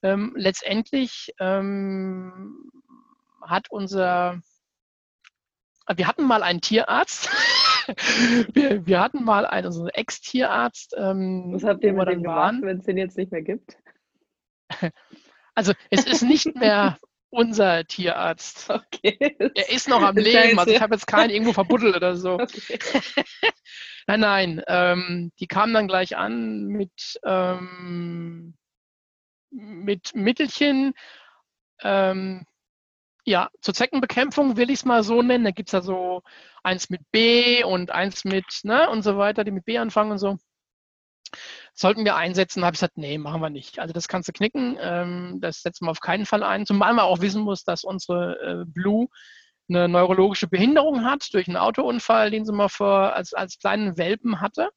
Ähm, letztendlich ähm, hat unser, wir hatten mal einen Tierarzt. wir, wir, hatten mal einen, also Ex-Tierarzt. Ähm, Was habt ihr mit dem gemacht, wenn es den jetzt nicht mehr gibt? Also es ist nicht mehr unser Tierarzt. Okay. Er ist noch am Leben, also ich habe jetzt keinen irgendwo verbuddelt oder so. Okay. nein, nein, ähm, die kamen dann gleich an mit, ähm, mit Mittelchen, ähm, ja, zur Zeckenbekämpfung will ich es mal so nennen. Da gibt es ja so eins mit B und eins mit, ne, und so weiter, die mit B anfangen und so sollten wir einsetzen, habe ich gesagt, nee, machen wir nicht. Also das kannst du knicken, ähm, das setzen wir auf keinen Fall ein. Zumal man auch wissen muss, dass unsere äh, Blue eine neurologische Behinderung hat durch einen Autounfall, den sie mal vor als, als kleinen Welpen hatte.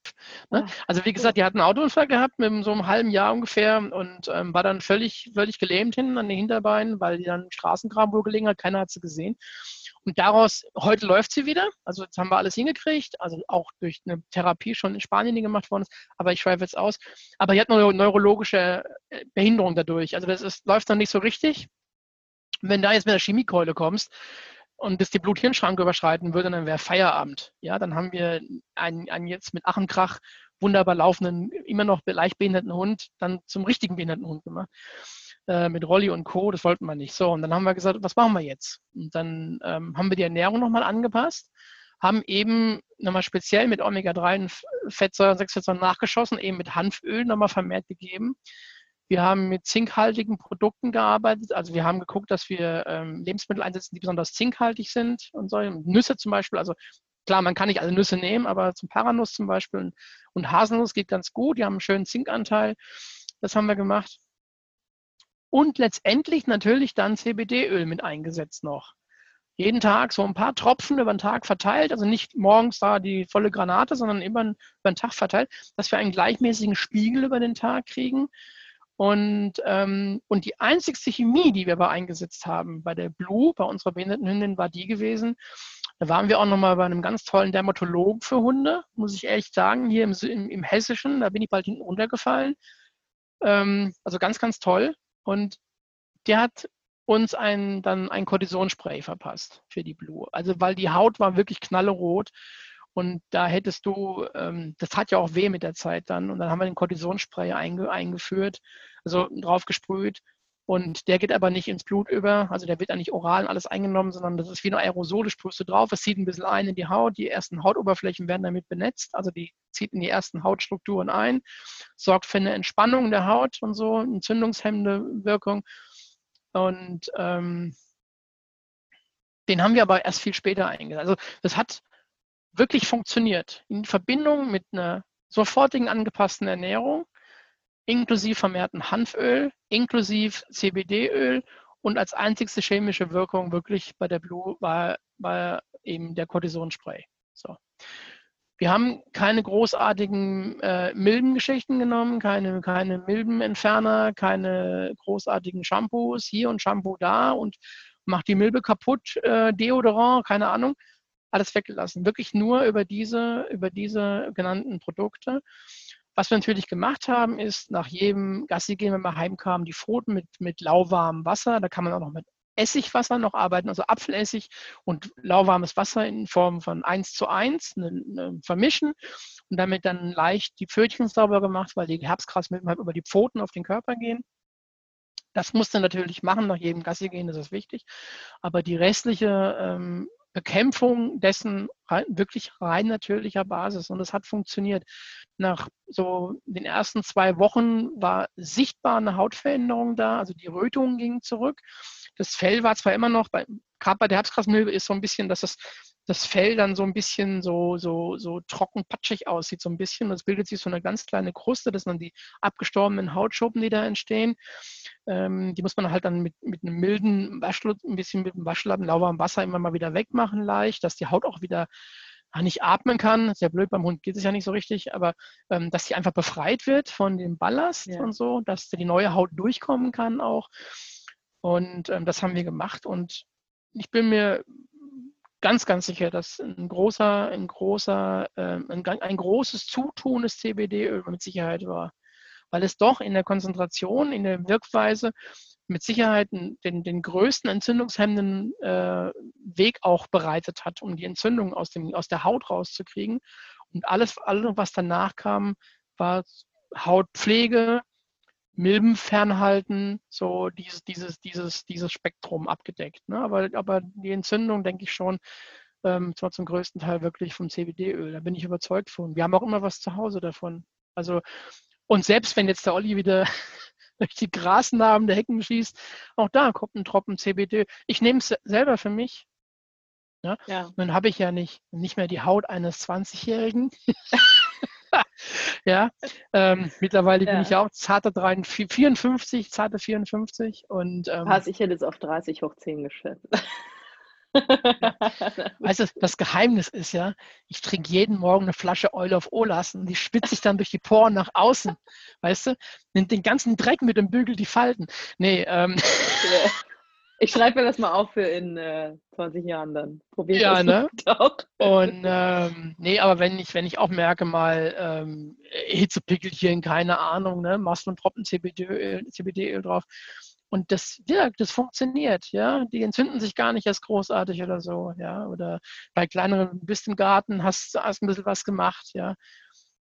Ne? Also wie gesagt, die hat einen Autounfall gehabt mit so einem halben Jahr ungefähr und ähm, war dann völlig, völlig gelähmt hinten an den Hinterbeinen, weil die dann im Straßengraben wohl gelegen hat, keiner hat sie gesehen. Und daraus, heute läuft sie wieder. Also jetzt haben wir alles hingekriegt. Also auch durch eine Therapie schon in Spanien, die gemacht worden ist. Aber ich schreibe jetzt aus. Aber sie hat eine neurologische äh, Behinderung dadurch. Also das ist, läuft noch nicht so richtig. Wenn da jetzt mit der Chemiekeule kommst und das die Blut-Hirn-Schranke überschreiten würde, dann wäre Feierabend. Ja, dann haben wir einen, einen jetzt mit Ach und Krach wunderbar laufenden, immer noch leicht behinderten Hund dann zum richtigen behinderten Hund gemacht. Äh, mit Rolli und Co. Das wollten wir nicht. So, und dann haben wir gesagt, was machen wir jetzt? Und dann ähm, haben wir die Ernährung nochmal angepasst, haben eben nochmal speziell mit Omega-3 Fettsäuren, 6 Fettsäuren nachgeschossen, eben mit Hanföl nochmal vermehrt gegeben. Wir haben mit zinkhaltigen Produkten gearbeitet. Also wir haben geguckt, dass wir ähm, Lebensmittel einsetzen, die besonders zinkhaltig sind und so. Nüsse zum Beispiel. Also klar, man kann nicht alle Nüsse nehmen, aber zum Paranuss zum Beispiel und Haselnuss geht ganz gut. Die haben einen schönen Zinkanteil. Das haben wir gemacht und letztendlich natürlich dann CBD-Öl mit eingesetzt noch. Jeden Tag so ein paar Tropfen über den Tag verteilt, also nicht morgens da die volle Granate, sondern den, über den Tag verteilt, dass wir einen gleichmäßigen Spiegel über den Tag kriegen. Und, ähm, und die einzigste Chemie, die wir aber eingesetzt haben bei der Blue, bei unserer Behindertenhündin, war die gewesen, da waren wir auch nochmal bei einem ganz tollen Dermatologen für Hunde, muss ich ehrlich sagen, hier im, im, im Hessischen, da bin ich bald hinten runtergefallen. Ähm, also ganz, ganz toll. Und der hat uns ein, dann ein Kortisonspray verpasst für die Blue. Also weil die Haut war wirklich knallerot. Und da hättest du, ähm, das hat ja auch weh mit der Zeit dann. Und dann haben wir den Cortisonspray einge eingeführt, also drauf gesprüht. Und der geht aber nicht ins Blut über, also der wird eigentlich oral alles eingenommen, sondern das ist wie eine Aerosole, sprühst du drauf, es zieht ein bisschen ein in die Haut, die ersten Hautoberflächen werden damit benetzt, also die zieht in die ersten Hautstrukturen ein, sorgt für eine Entspannung der Haut und so, entzündungshemmende Wirkung. Und ähm, den haben wir aber erst viel später eingesetzt. Also das hat wirklich funktioniert. In Verbindung mit einer sofortigen angepassten Ernährung inklusive vermehrten Hanföl, inklusive CBD-Öl und als einzigste chemische Wirkung wirklich bei der Blue war, war eben der Cortisonspray. So. Wir haben keine großartigen äh, Milbengeschichten genommen, keine, keine Milbenentferner, keine großartigen Shampoos hier und Shampoo da und macht die Milbe kaputt, äh, Deodorant, keine Ahnung, alles weggelassen. Wirklich nur über diese, über diese genannten Produkte. Was wir natürlich gemacht haben, ist nach jedem Gassi gehen, wenn wir heimkamen, die Pfoten mit, mit lauwarmem Wasser. Da kann man auch noch mit Essigwasser noch arbeiten, also Apfelessig und lauwarmes Wasser in Form von 1 zu 1 ne, ne, vermischen und damit dann leicht die Pfötchen sauber gemacht, weil die Herbstgrasmilben halt über die Pfoten auf den Körper gehen. Das musst du natürlich machen, nach jedem Gassi gehen, das ist wichtig. Aber die restliche ähm, Bekämpfung dessen wirklich rein natürlicher Basis. Und es hat funktioniert. Nach so den ersten zwei Wochen war sichtbar eine Hautveränderung da, also die Rötung ging zurück. Das Fell war zwar immer noch, bei, gerade bei der Herbstgrasmilbe ist so ein bisschen, dass das das Fell dann so ein bisschen so, so, so trocken patschig aussieht, so ein bisschen. Das bildet sich so eine ganz kleine Kruste, das sind dann die abgestorbenen Hautschuppen, die da entstehen. Ähm, die muss man halt dann mit, mit einem milden Waschlappen, ein bisschen mit dem Waschlappen, lauwarmem Wasser immer mal wieder wegmachen leicht, dass die Haut auch wieder nicht atmen kann. Sehr blöd, beim Hund geht es ja nicht so richtig, aber ähm, dass sie einfach befreit wird von dem Ballast ja. und so, dass die neue Haut durchkommen kann auch. Und ähm, das haben wir gemacht und ich bin mir ganz, ganz sicher, dass ein großer, ein großer, äh, ein, ein großes Zutun des CBD-Öl mit Sicherheit war. Weil es doch in der Konzentration, in der Wirkweise mit Sicherheit den, den größten entzündungshemmenden äh, Weg auch bereitet hat, um die Entzündung aus, dem, aus der Haut rauszukriegen. Und alles, alles, was danach kam, war Hautpflege, Milben fernhalten, so dieses, dieses, dieses, dieses Spektrum abgedeckt. Ne? Aber, aber die Entzündung, denke ich schon, ähm, zwar zum größten Teil wirklich vom CBD-Öl. Da bin ich überzeugt von. Wir haben auch immer was zu Hause davon. Also, und selbst wenn jetzt der Olli wieder durch die Grasnarben der Hecken schießt, auch da kommt ein Tropfen CBD. Ich nehme es selber für mich. Ja? ja. Dann habe ich ja nicht, nicht mehr die Haut eines 20-Jährigen. ja, ähm, mittlerweile ja. bin ich ja auch zarte 53, 54, zarte 54 und ähm, Pass, ich hätte es auf 30 hoch 10 geschätzt. ja. Weißt du, das Geheimnis ist ja, ich trinke jeden Morgen eine Flasche Oil of Olas und die spitze ich dann durch die Poren nach außen. Weißt du, nimmt den ganzen Dreck mit dem Bügel die Falten. Nee, ähm. Ich schreibe mir das mal auf für in äh, 20 Jahren dann. Probier ja, ne? Und ähm, nee, aber wenn ich, wenn ich auch merke, mal ähm, Hitzepickelchen, keine Ahnung, ne, machst du einen Tropfen CBD-Öl CBD drauf. Und das wirkt, das funktioniert, ja. Die entzünden sich gar nicht erst großartig oder so, ja. Oder bei kleineren, bist im Garten, hast, hast ein bisschen was gemacht, ja.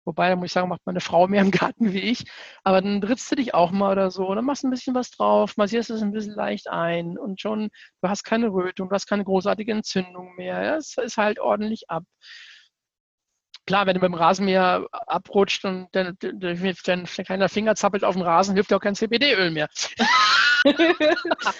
Wobei, da muss ich sagen, macht meine Frau mehr im Garten wie ich. Aber dann trittst du dich auch mal oder so. Dann machst du ein bisschen was drauf, massierst es ein bisschen leicht ein und schon, du hast keine Rötung, du hast keine großartige Entzündung mehr. Es ist halt ordentlich ab. Klar, wenn du beim Rasenmäher abrutscht und dein, dein kleiner Finger zappelt auf dem Rasen, hilft dir auch kein CBD-Öl mehr.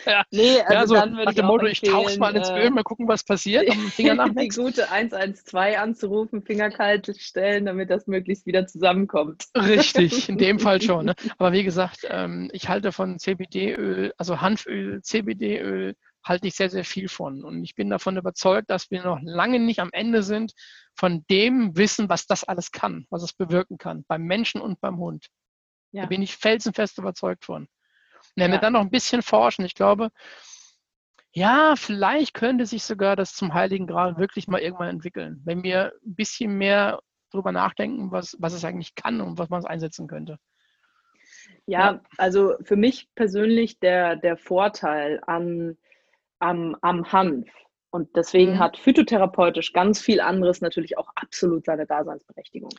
ja. Nee, also ja, so dann würde nach dem Motto, ich tauche mal ins Öl, mal gucken, was passiert. Die gute 112 anzurufen, Finger kalt stellen, damit das möglichst wieder zusammenkommt. Richtig, in dem Fall schon. Ne? Aber wie gesagt, ähm, ich halte von CBD-Öl, also Hanföl, CBD-Öl, halte ich sehr, sehr viel von. Und ich bin davon überzeugt, dass wir noch lange nicht am Ende sind von dem Wissen, was das alles kann, was es bewirken kann, beim Menschen und beim Hund. Ja. Da bin ich felsenfest überzeugt von. Wenn ja. wir dann noch ein bisschen forschen, ich glaube, ja, vielleicht könnte sich sogar das zum Heiligen Gral wirklich mal irgendwann entwickeln, wenn wir ein bisschen mehr darüber nachdenken, was, was es eigentlich kann und was man es einsetzen könnte. Ja, ja, also für mich persönlich der, der Vorteil an, am, am Hanf Und deswegen mhm. hat phytotherapeutisch ganz viel anderes natürlich auch absolut seine Daseinsberechtigung.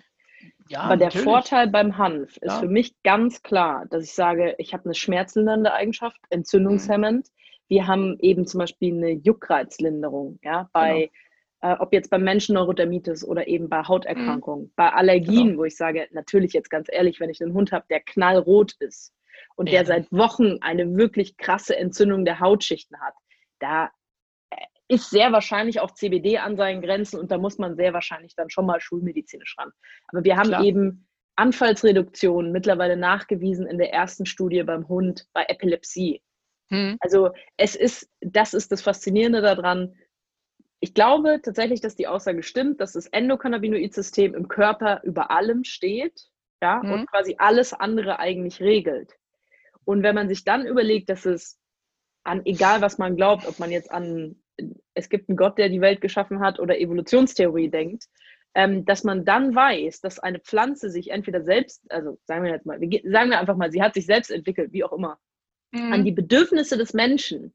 Ja, Aber der Vorteil beim Hanf ist ja. für mich ganz klar, dass ich sage, ich habe eine schmerzlindernde Eigenschaft, entzündungshemmend. Mhm. Wir haben eben zum Beispiel eine Juckreizlinderung, ja, bei genau. äh, ob jetzt beim Menschen Neurodermitis oder eben bei Hauterkrankungen, mhm. bei Allergien, genau. wo ich sage, natürlich jetzt ganz ehrlich, wenn ich einen Hund habe, der knallrot ist und ja. der seit Wochen eine wirklich krasse Entzündung der Hautschichten hat, da ist sehr wahrscheinlich auch CBD an seinen Grenzen und da muss man sehr wahrscheinlich dann schon mal schulmedizinisch ran. Aber wir haben Klar. eben Anfallsreduktion mittlerweile nachgewiesen in der ersten Studie beim Hund bei Epilepsie. Hm. Also es ist, das ist das Faszinierende daran. Ich glaube tatsächlich, dass die Aussage stimmt, dass das Endokannabinoid-System im Körper über allem steht ja, hm. und quasi alles andere eigentlich regelt. Und wenn man sich dann überlegt, dass es an, egal was man glaubt, ob man jetzt an es gibt einen Gott, der die Welt geschaffen hat oder Evolutionstheorie denkt, ähm, dass man dann weiß, dass eine Pflanze sich entweder selbst, also sagen wir jetzt mal, wir, sagen wir einfach mal, sie hat sich selbst entwickelt, wie auch immer, mhm. an die Bedürfnisse des Menschen.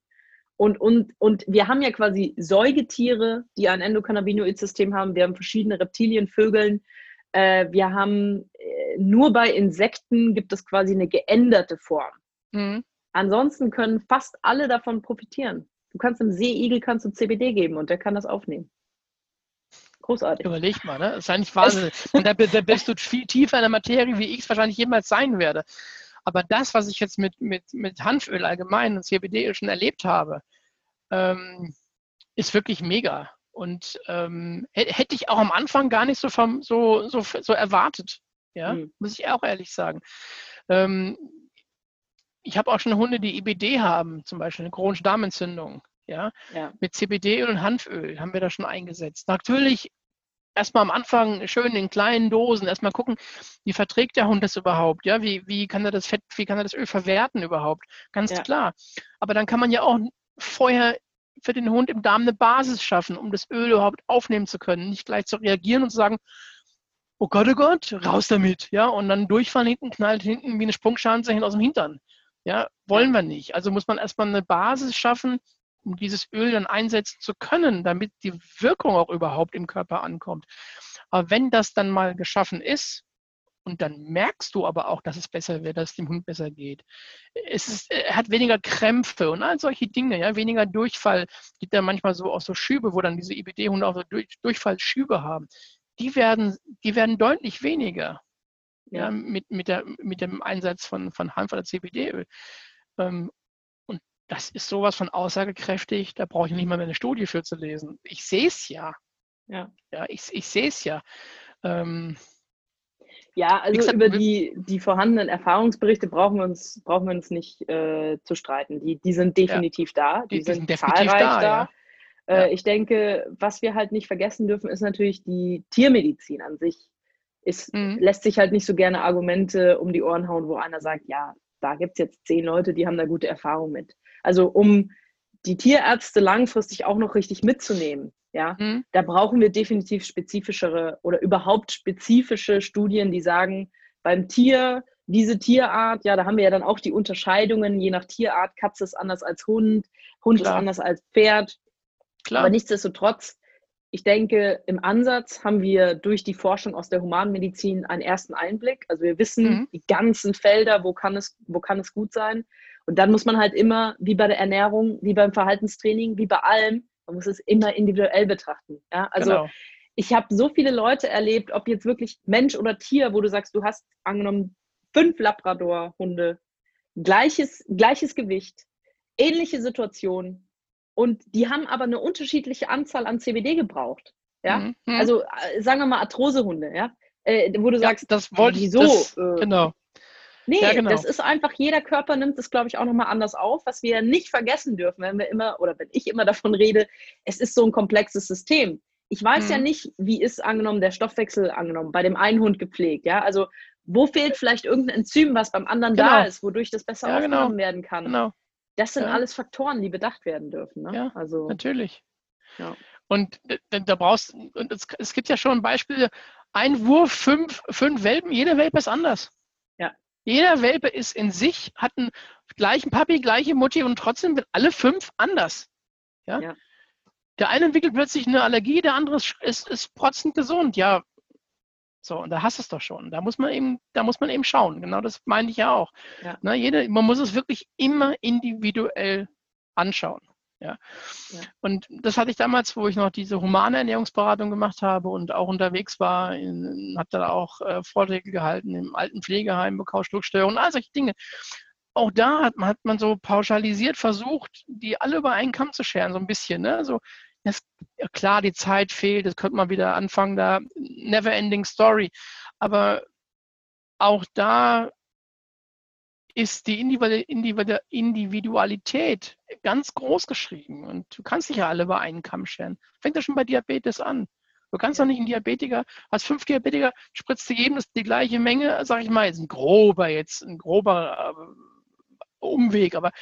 Und, und, und wir haben ja quasi Säugetiere, die ein Endokannabinoid-System haben. Wir haben verschiedene Reptilien, Vögeln. Äh, wir haben äh, nur bei Insekten gibt es quasi eine geänderte Form. Mhm. Ansonsten können fast alle davon profitieren. Du kannst einem Seeigel kannst du CBD geben und der kann das aufnehmen. Großartig. Überleg mal, ne? Das ist eigentlich Wahnsinn. und da, da bist du viel tiefer in der Materie, wie ich es wahrscheinlich jemals sein werde. Aber das, was ich jetzt mit, mit, mit Hanföl allgemein und CBD schon erlebt habe, ähm, ist wirklich mega. Und ähm, hätte ich auch am Anfang gar nicht so, vom, so, so, so erwartet. Ja, mhm. muss ich auch ehrlich sagen. Ähm, ich habe auch schon Hunde, die IBD haben, zum Beispiel eine chronische Darmentzündung. Ja? ja. Mit CBD und Hanföl haben wir da schon eingesetzt. Natürlich erstmal am Anfang schön in kleinen Dosen, erstmal gucken, wie verträgt der Hund das überhaupt? Ja, wie, wie kann er das Fett, wie kann er das Öl verwerten überhaupt? Ganz ja. klar. Aber dann kann man ja auch vorher für den Hund im Darm eine Basis schaffen, um das Öl überhaupt aufnehmen zu können. Nicht gleich zu reagieren und zu sagen, oh Gott, oh Gott, raus damit. Ja, und dann durchfahren hinten, knallt hinten wie eine Sprungschanze aus dem Hintern. Ja, wollen wir nicht. Also muss man erstmal eine Basis schaffen, um dieses Öl dann einsetzen zu können, damit die Wirkung auch überhaupt im Körper ankommt. Aber wenn das dann mal geschaffen ist, und dann merkst du aber auch, dass es besser wird, dass es dem Hund besser geht. Es ist, er hat weniger Krämpfe und all solche Dinge, ja, weniger Durchfall. Es gibt ja manchmal so auch so Schübe, wo dann diese IBD-Hunde auch so Durch, Durchfallschübe haben. Die werden, die werden deutlich weniger ja, mit, mit, der, mit dem Einsatz von, von Hanf oder CBD-Öl. Ähm, und das ist sowas von aussagekräftig, da brauche ich nicht mal mehr eine Studie für zu lesen. Ich sehe es ja. Ja. ja ich, ich sehe es ja. Ähm, ja, also gesagt, über die, die vorhandenen Erfahrungsberichte brauchen wir uns, brauchen wir uns nicht äh, zu streiten. Die, die sind definitiv ja, da, die, die sind, sind zahlreich da. da. Ja. Äh, ich denke, was wir halt nicht vergessen dürfen, ist natürlich die Tiermedizin an sich ist, mhm. lässt sich halt nicht so gerne Argumente um die Ohren hauen, wo einer sagt, ja, da gibt es jetzt zehn Leute, die haben da gute Erfahrungen mit. Also um die Tierärzte langfristig auch noch richtig mitzunehmen, ja, mhm. da brauchen wir definitiv spezifischere oder überhaupt spezifische Studien, die sagen, beim Tier, diese Tierart, ja, da haben wir ja dann auch die Unterscheidungen, je nach Tierart, Katze ist anders als Hund, Hund Klar. ist anders als Pferd. Klar. Aber nichtsdestotrotz ich denke, im Ansatz haben wir durch die Forschung aus der Humanmedizin einen ersten Einblick. Also wir wissen mhm. die ganzen Felder, wo kann, es, wo kann es gut sein. Und dann muss man halt immer, wie bei der Ernährung, wie beim Verhaltenstraining, wie bei allem, man muss es immer individuell betrachten. Ja? Also genau. ich habe so viele Leute erlebt, ob jetzt wirklich Mensch oder Tier, wo du sagst, du hast angenommen fünf Labrador-Hunde, gleiches, gleiches Gewicht, ähnliche Situation, und die haben aber eine unterschiedliche Anzahl an CBD gebraucht. Ja, mhm. mhm. also äh, sagen wir mal Arthrosehunde, ja, äh, wo du ja, sagst, das wollte wieso? Das, äh, genau. Nee, ja, genau. das ist einfach, jeder Körper nimmt das, glaube ich, auch nochmal anders auf. Was wir nicht vergessen dürfen, wenn wir immer, oder wenn ich immer davon rede, es ist so ein komplexes System. Ich weiß mhm. ja nicht, wie ist angenommen der Stoffwechsel angenommen, bei dem einen Hund gepflegt, ja, also wo fehlt vielleicht irgendein Enzym, was beim anderen genau. da ist, wodurch das besser ja, genau. aufgenommen genau. werden kann. Genau. Das sind ja. alles Faktoren, die bedacht werden dürfen. Ne? Ja, also, natürlich. Ja. Und da brauchst und es, es gibt ja schon Beispiele, ein Wurf, fünf, fünf Welpen, jeder Welpe ist anders. Ja. Jeder Welpe ist in sich, hat einen gleichen Papi, gleiche Mutti und trotzdem sind alle fünf anders. Ja. ja. Der eine entwickelt plötzlich eine Allergie, der andere ist, ist, ist protzend gesund. Ja, so, und da hast du es doch schon. Da muss man eben, da muss man eben schauen. Genau das meine ich ja auch. Ja. Na, jede, man muss es wirklich immer individuell anschauen. Ja. ja. Und das hatte ich damals, wo ich noch diese humane Ernährungsberatung gemacht habe und auch unterwegs war, habe da auch äh, Vorträge gehalten im alten Pflegeheim, bekau Schluckstörungen, all solche Dinge. Auch da hat man, hat man so pauschalisiert versucht, die alle über einen Kamm zu scheren, so ein bisschen. Ne? So, das, ja klar, die Zeit fehlt, das könnte man wieder anfangen, da never ending story. Aber auch da ist die Individualität ganz groß geschrieben und du kannst dich ja alle über einen Kamm scheren. Fängt ja schon bei Diabetes an. Du kannst doch nicht einen Diabetiker, hast fünf Diabetiker, spritzt du jedem die gleiche Menge, sag ich mal, ist ein grober jetzt, ein grober äh, Umweg, aber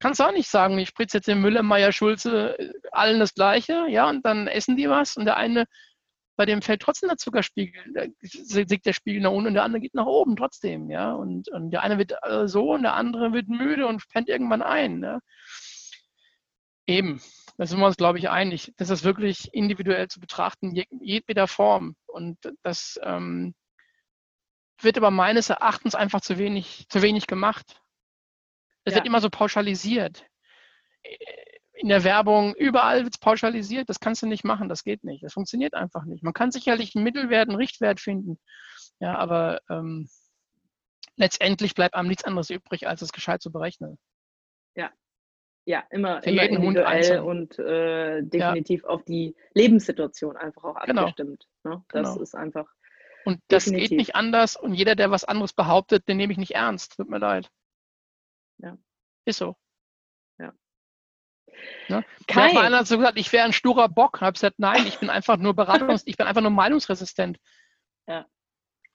kannst auch nicht sagen, ich spritze jetzt den Müller, Meier, Schulze äh, allen das Gleiche, ja, und dann essen die was und der eine bei dem fällt trotzdem der Zuckerspiegel, da sinkt der Spiegel nach unten und der andere geht nach oben trotzdem, ja. Und, und der eine wird äh, so und der andere wird müde und pennt irgendwann ein. Ne? Eben, da sind wir uns, glaube ich, einig. Das ist wirklich individuell zu betrachten, jedweder Form. Und das ähm, wird aber meines Erachtens einfach zu wenig, zu wenig gemacht. Es ja. wird immer so pauschalisiert in der Werbung, überall wird es pauschalisiert. Das kannst du nicht machen, das geht nicht. Das funktioniert einfach nicht. Man kann sicherlich einen Mittelwert, einen Richtwert finden. Ja, aber ähm, letztendlich bleibt einem nichts anderes übrig, als es gescheit zu berechnen. Ja. Ja, immer, Für immer individuell Hund und äh, definitiv ja. auf die Lebenssituation einfach auch genau. abgestimmt. Ne? Das genau. ist einfach. Und das definitiv. geht nicht anders und jeder, der was anderes behauptet, den nehme ich nicht ernst. Tut mir leid. Ja. Ist so. Ne? Kai. Mal einer hat so gesagt, ich wäre ein sturer Bock. Habe gesagt, nein, ich bin einfach nur Beratungs, ich bin einfach nur meinungsresistent. Ja.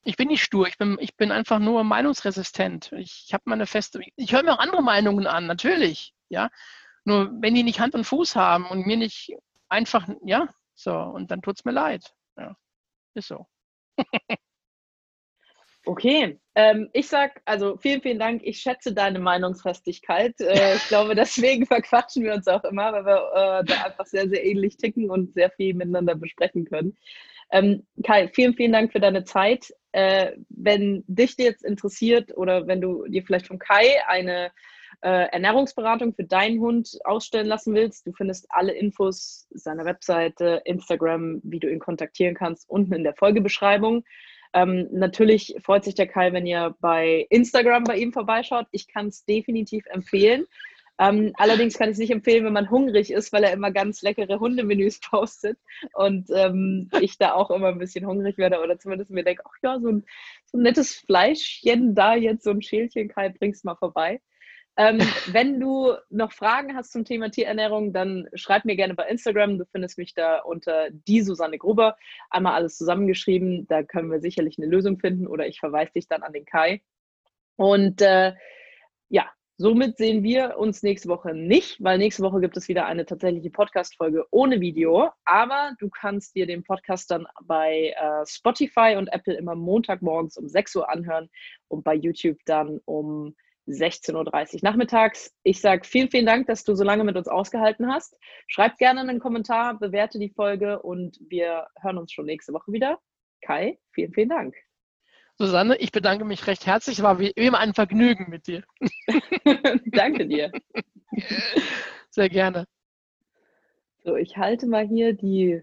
Ich bin nicht stur, ich bin, ich bin einfach nur meinungsresistent. Ich, ich habe meine feste, ich höre mir auch andere Meinungen an, natürlich, ja. Nur wenn die nicht Hand und Fuß haben und mir nicht einfach, ja, so, und dann tut es mir leid. Ja, ist so. Okay, ähm, ich sag also vielen, vielen Dank. Ich schätze deine Meinungsfestigkeit. Äh, ich glaube, deswegen verquatschen wir uns auch immer, weil wir äh, da einfach sehr, sehr ähnlich ticken und sehr viel miteinander besprechen können. Ähm, Kai, vielen, vielen Dank für deine Zeit. Äh, wenn dich jetzt interessiert oder wenn du dir vielleicht von Kai eine äh, Ernährungsberatung für deinen Hund ausstellen lassen willst, du findest alle Infos, seiner Webseite, Instagram, wie du ihn kontaktieren kannst, unten in der Folgebeschreibung. Ähm, natürlich freut sich der Kai, wenn ihr bei Instagram bei ihm vorbeischaut. Ich kann es definitiv empfehlen. Ähm, allerdings kann ich es nicht empfehlen, wenn man hungrig ist, weil er immer ganz leckere Hundemenüs postet und ähm, ich da auch immer ein bisschen hungrig werde oder zumindest mir denke, ach ja, so ein, so ein nettes Fleischchen da, jetzt so ein Schälchen, Kai, bring's mal vorbei. Ähm, wenn du noch Fragen hast zum Thema Tierernährung, dann schreib mir gerne bei Instagram. Du findest mich da unter die Susanne Gruber. Einmal alles zusammengeschrieben. Da können wir sicherlich eine Lösung finden oder ich verweise dich dann an den Kai. Und äh, ja, somit sehen wir uns nächste Woche nicht, weil nächste Woche gibt es wieder eine tatsächliche Podcast-Folge ohne Video. Aber du kannst dir den Podcast dann bei äh, Spotify und Apple immer Montagmorgens um 6 Uhr anhören und bei YouTube dann um 16.30 Uhr nachmittags. Ich sage vielen, vielen Dank, dass du so lange mit uns ausgehalten hast. Schreib gerne einen Kommentar, bewerte die Folge und wir hören uns schon nächste Woche wieder. Kai, vielen, vielen Dank. Susanne, ich bedanke mich recht herzlich. War wie immer ein Vergnügen mit dir. Danke dir. Sehr gerne. So, ich halte mal hier die